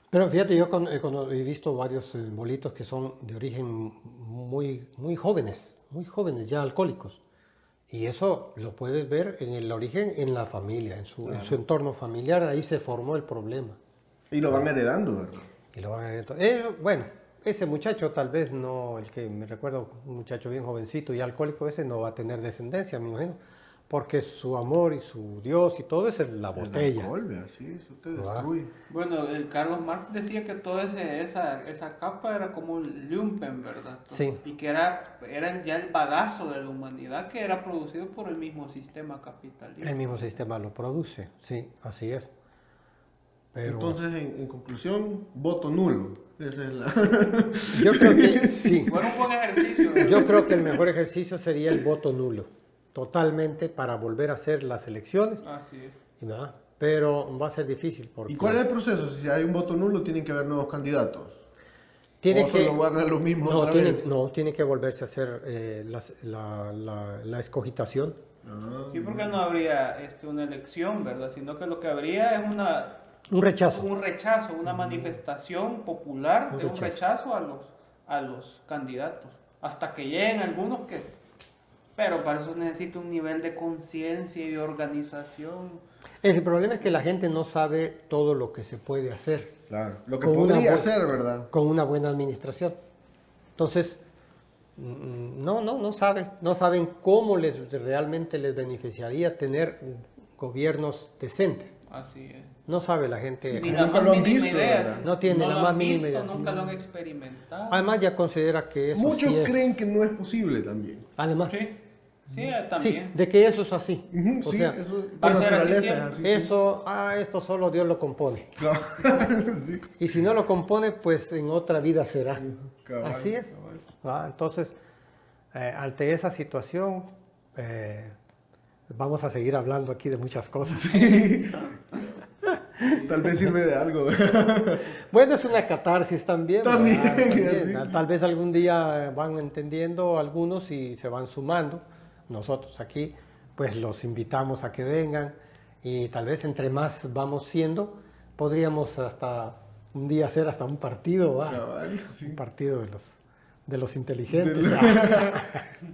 Pero fíjate, yo con- eh, cono- he visto varios eh, bolitos que son de origen muy, muy jóvenes, muy jóvenes, ya alcohólicos. Y eso lo puedes ver en el origen en la familia, en su, en su entorno familiar, ahí se formó el problema. Y lo van heredando, ¿verdad? Y lo van a ento- eh, bueno, ese muchacho tal vez no, el que me recuerdo, un muchacho bien jovencito y alcohólico, ese no va a tener descendencia, me imagino, porque su amor y su Dios y todo es la El botella. alcohol, vea, sí, eso te Ah. destruye. Bueno, el Carlos Marx decía que toda esa, esa capa era como un lumpen, ¿verdad? Sí. Y que era, era ya el bagazo de la humanidad que era producido por el mismo sistema capitalista. El mismo sistema lo produce, sí, así es. Pero Entonces, en, en conclusión, voto nulo. Esa es la... yo creo que sí. Fue un buen ejercicio. ¿verdad? Yo creo que el mejor ejercicio sería el voto nulo, totalmente para volver a hacer las elecciones, Así es. y nada, pero va a ser difícil porque ¿Y cuál es el proceso? Si hay un voto nulo, tienen que haber nuevos candidatos. tiene o que solo van a los mismos no tiene, vez? no tiene que volverse a hacer eh, las- la, la- la escogitación. Ah. Sí, porque no habría este, una elección, ¿verdad? Sino que lo que habría es una, Un rechazo. un rechazo, una manifestación popular Un de un rechazo. rechazo a los, a los candidatos. Hasta que lleguen algunos que... Pero para eso necesita un nivel de conciencia y de organización. El problema es que la gente no sabe todo lo que se puede hacer Claro. Lo que Con una podría ser, ¿verdad? con una buena administración. Entonces, mm, no, no, no saben, no saben cómo les realmente les beneficiaría tener gobiernos decentes. Así es. No sabe la gente. Nunca lo han visto, idea, ¿verdad? sí. No tiene la lo más han mínima visto, idea. Nunca lo han experimentado. Además ya considera que eso Muchos sí es- creen que no es posible también. Además, Sí, sí, sí, también. de que eso es así. O sí, sea, eso va a por ser así eso, ah, esto solo Dios lo compone. sí. Y si no lo compone, pues en otra vida será. Cabal, Así es. Ah, Entonces, eh, ante esa situación, eh, vamos a seguir hablando aquí de muchas cosas. Tal vez sirve de algo. Bueno, es una catarsis también. También. También. Tal vez algún día van entendiendo algunos y se van sumando. Nosotros aquí, pues los invitamos a que vengan y tal vez entre más vamos siendo, podríamos hasta un día hacer hasta un partido, ¿va? Cabal, sí. un partido de los, de los inteligentes. De.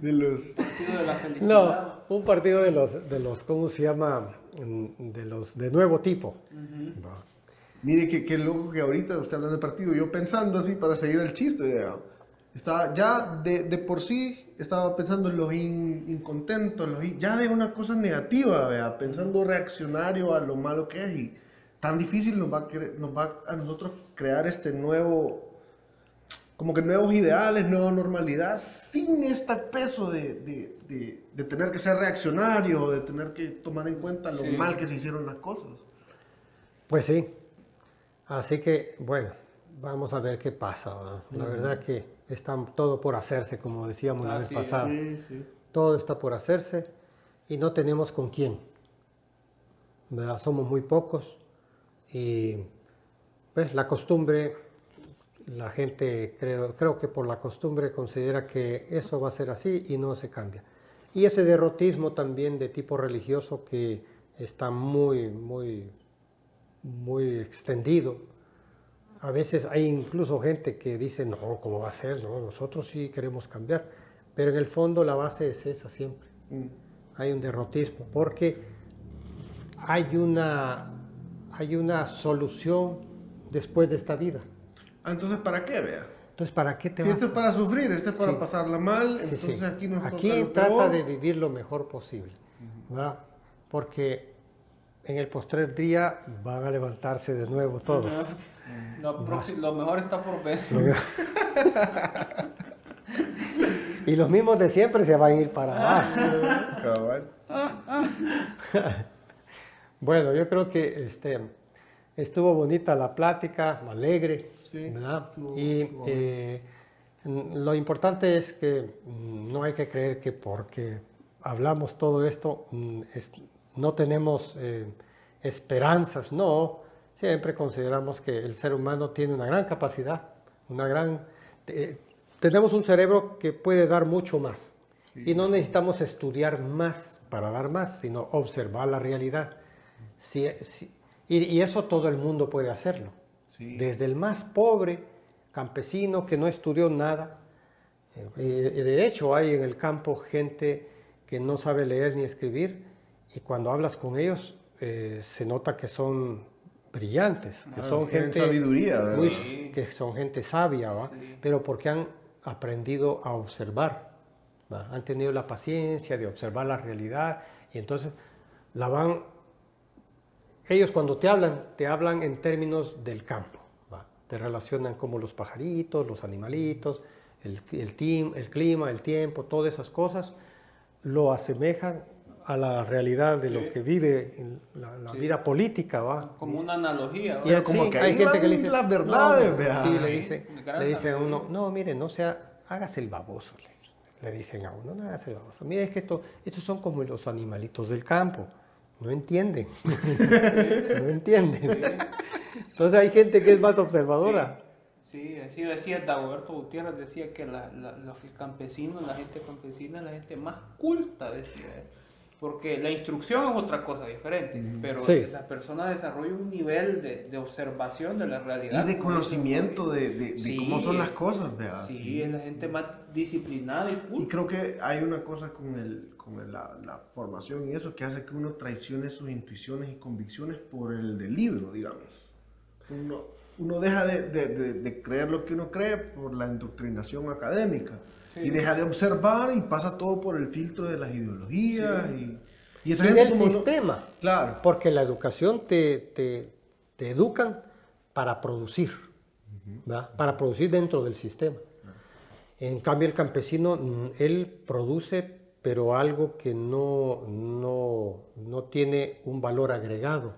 De los... Partido de la felicidad. No, un partido de los, de los, ¿cómo se llama? De los de nuevo tipo. Ujú. Va. Mire qué, qué loco que ahorita usted hablando del partido, yo pensando así para seguir el chiste, ya, estaba ya de, de por sí estaba pensando en los in- incontentos, los in- ya de una cosa negativa, vea, pensando reaccionario a lo malo que es y tan difícil nos va a, cre- nos va a nosotros crear este nuevo, como que nuevos ideales, nueva normalidad, sin este peso de, de, de- de tener que ser reaccionario, de tener que tomar en cuenta lo Sí. mal que se hicieron las cosas. Pues sí. Así que, bueno, vamos a ver qué pasa. ¿verdad? La verdad que está todo por hacerse, como decíamos la vez pasada. Sí, sí. Todo está por hacerse y no tenemos con quién. ¿verdad? Somos muy pocos y pues la costumbre, la gente creo, creo que por la costumbre considera que eso va a ser así y no se cambia. Y ese derrotismo también de tipo religioso que está muy, muy, muy extendido. A veces hay incluso gente que dice, no, ¿cómo va a ser? No, nosotros sí queremos cambiar. Pero en el fondo la base es esa siempre. Mm. Hay un derrotismo, porque hay una, hay una solución después de esta vida. Ah, entonces, ¿para qué, vea? Entonces, ¿para qué te Si vas? esto es para sufrir, esto es para Sí. pasarla mal, Sí, sí. entonces aquí nos Aquí trata peor. de vivir lo mejor posible, ¿verdad? Porque en el postrer día van a levantarse de nuevo todos. Lo, próximo- lo mejor está por ver. y los mismos de siempre se van a ir para abajo. Cabal. Bueno, yo creo que este, estuvo bonita la plática, alegre, Sí, ¿verdad? estuvo- y estuvo eh, lo importante es que mm, no hay que creer que porque hablamos todo esto mm, es- no tenemos eh, esperanzas, no. Siempre consideramos que el ser humano tiene una gran capacidad, una gran... eh, tenemos un cerebro que puede dar mucho más. Y no necesitamos estudiar más para dar más, sino observar la realidad. Si- si- y, y eso todo el mundo puede hacerlo. Sí. Desde el más pobre campesino que no estudió nada. Eh, y de hecho hay en el campo gente que no sabe leer ni escribir y cuando hablas con ellos eh, se nota que son brillantes, que Ah, son gente sabiduría, muy- Sí. que son gente sabia, ¿va? Sí. pero porque han aprendido a observar, ¿va? han tenido la paciencia de observar la realidad y entonces la van ellos cuando te hablan, te hablan en términos del campo. ¿va? Te relacionan como los pajaritos, los animalitos, el, el, tim- el clima, el tiempo, todas esas cosas, lo asemejan a la realidad de Sí. lo que vive en la, la Sí. vida política. ¿va? Como una analogía. ¿va? Y como que hay gente que le dice las "No, verdades, no". vea. Sí, le dice, le dice a uno, no, mire, no sea, hágase el baboso, les- le dicen a uno, no hágase el baboso. Mire, es que esto, estos son como los animalitos del campo, no entienden, no entienden. Entonces hay gente que es más observadora. Sí, así decía Dagoberto Gutiérrez, decía que la, la- los campesinos, la gente campesina es la gente más culta, decía él. Porque la instrucción es otra cosa diferente, pero Sí. la persona desarrolla un nivel de, de observación de la realidad. Y de conocimiento de, de- de Sí, cómo son las cosas, vea. Sí, es la gente más disciplinada y Y culta. creo que hay una cosa con, el, con la, la formación y eso que hace que uno traicione sus intuiciones y convicciones por el del libro, digamos. Uno, uno deja de, de- de- de creer lo que uno cree por la indoctrinación académica y Sí. deja de observar y pasa todo por el filtro de las ideologías y, y esa Y gente del como no- sistema, Claro. porque la educación te, te, te educan para producir, ¿va? para producir dentro del sistema. En cambio, el campesino, mm, él produce, pero algo que no, no, no tiene un valor agregado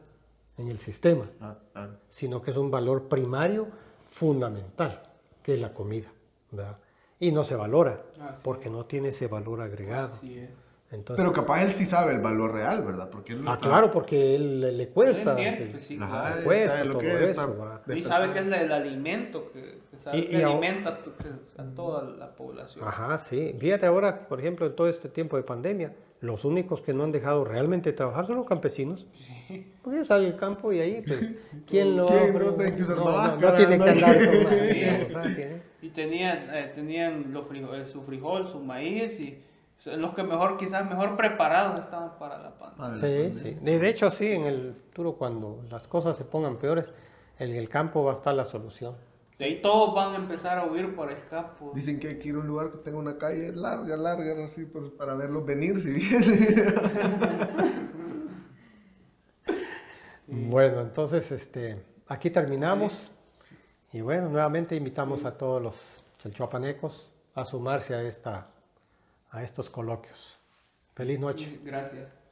en el sistema, Ah, ah. sino que es un valor primario fundamental, que es la comida. ¿verdad? Y no se valora, Así porque no tiene ese valor agregado. Así es. Entonces, Pero capaz él sí sabe el valor real, ¿verdad? Porque él lo ah, está- claro, porque él le, le cuesta. Él entiende, sí, Ajá, él cuesta sabe lo todo que es eso, va. Y sabe que es el alimento que, que sabe Y- que y ahora- alimenta a, que- a toda la población. Ajá, sí. Fíjate ahora, por ejemplo, en todo este tiempo de pandemia, los únicos que no han dejado realmente trabajar son los campesinos. Porque ellos salen al campo y ahí, pues, ¿quién lo ¿Quién va a- no tiene que usar no, no, no máscara, tiene no que andar con Sí. Y tenían, eh, tenían los frijol, su frijol, su maíz y son los que mejor, quizás mejor preparados estaban para la pandemia. Sí, sí. De de hecho, sí, en el futuro, cuando las cosas se pongan peores, en el campo va a estar la solución. De ahí todos van a empezar a huir por el campo. Dicen que hay que ir a un lugar que tenga una calle larga, larga, así, pues, para verlos venir si vienen. Bueno, entonces, este, aquí terminamos. Y bueno, nuevamente invitamos a todos los chalchuapanecos a sumarse a, esta, a estos coloquios. Feliz noche. Gracias.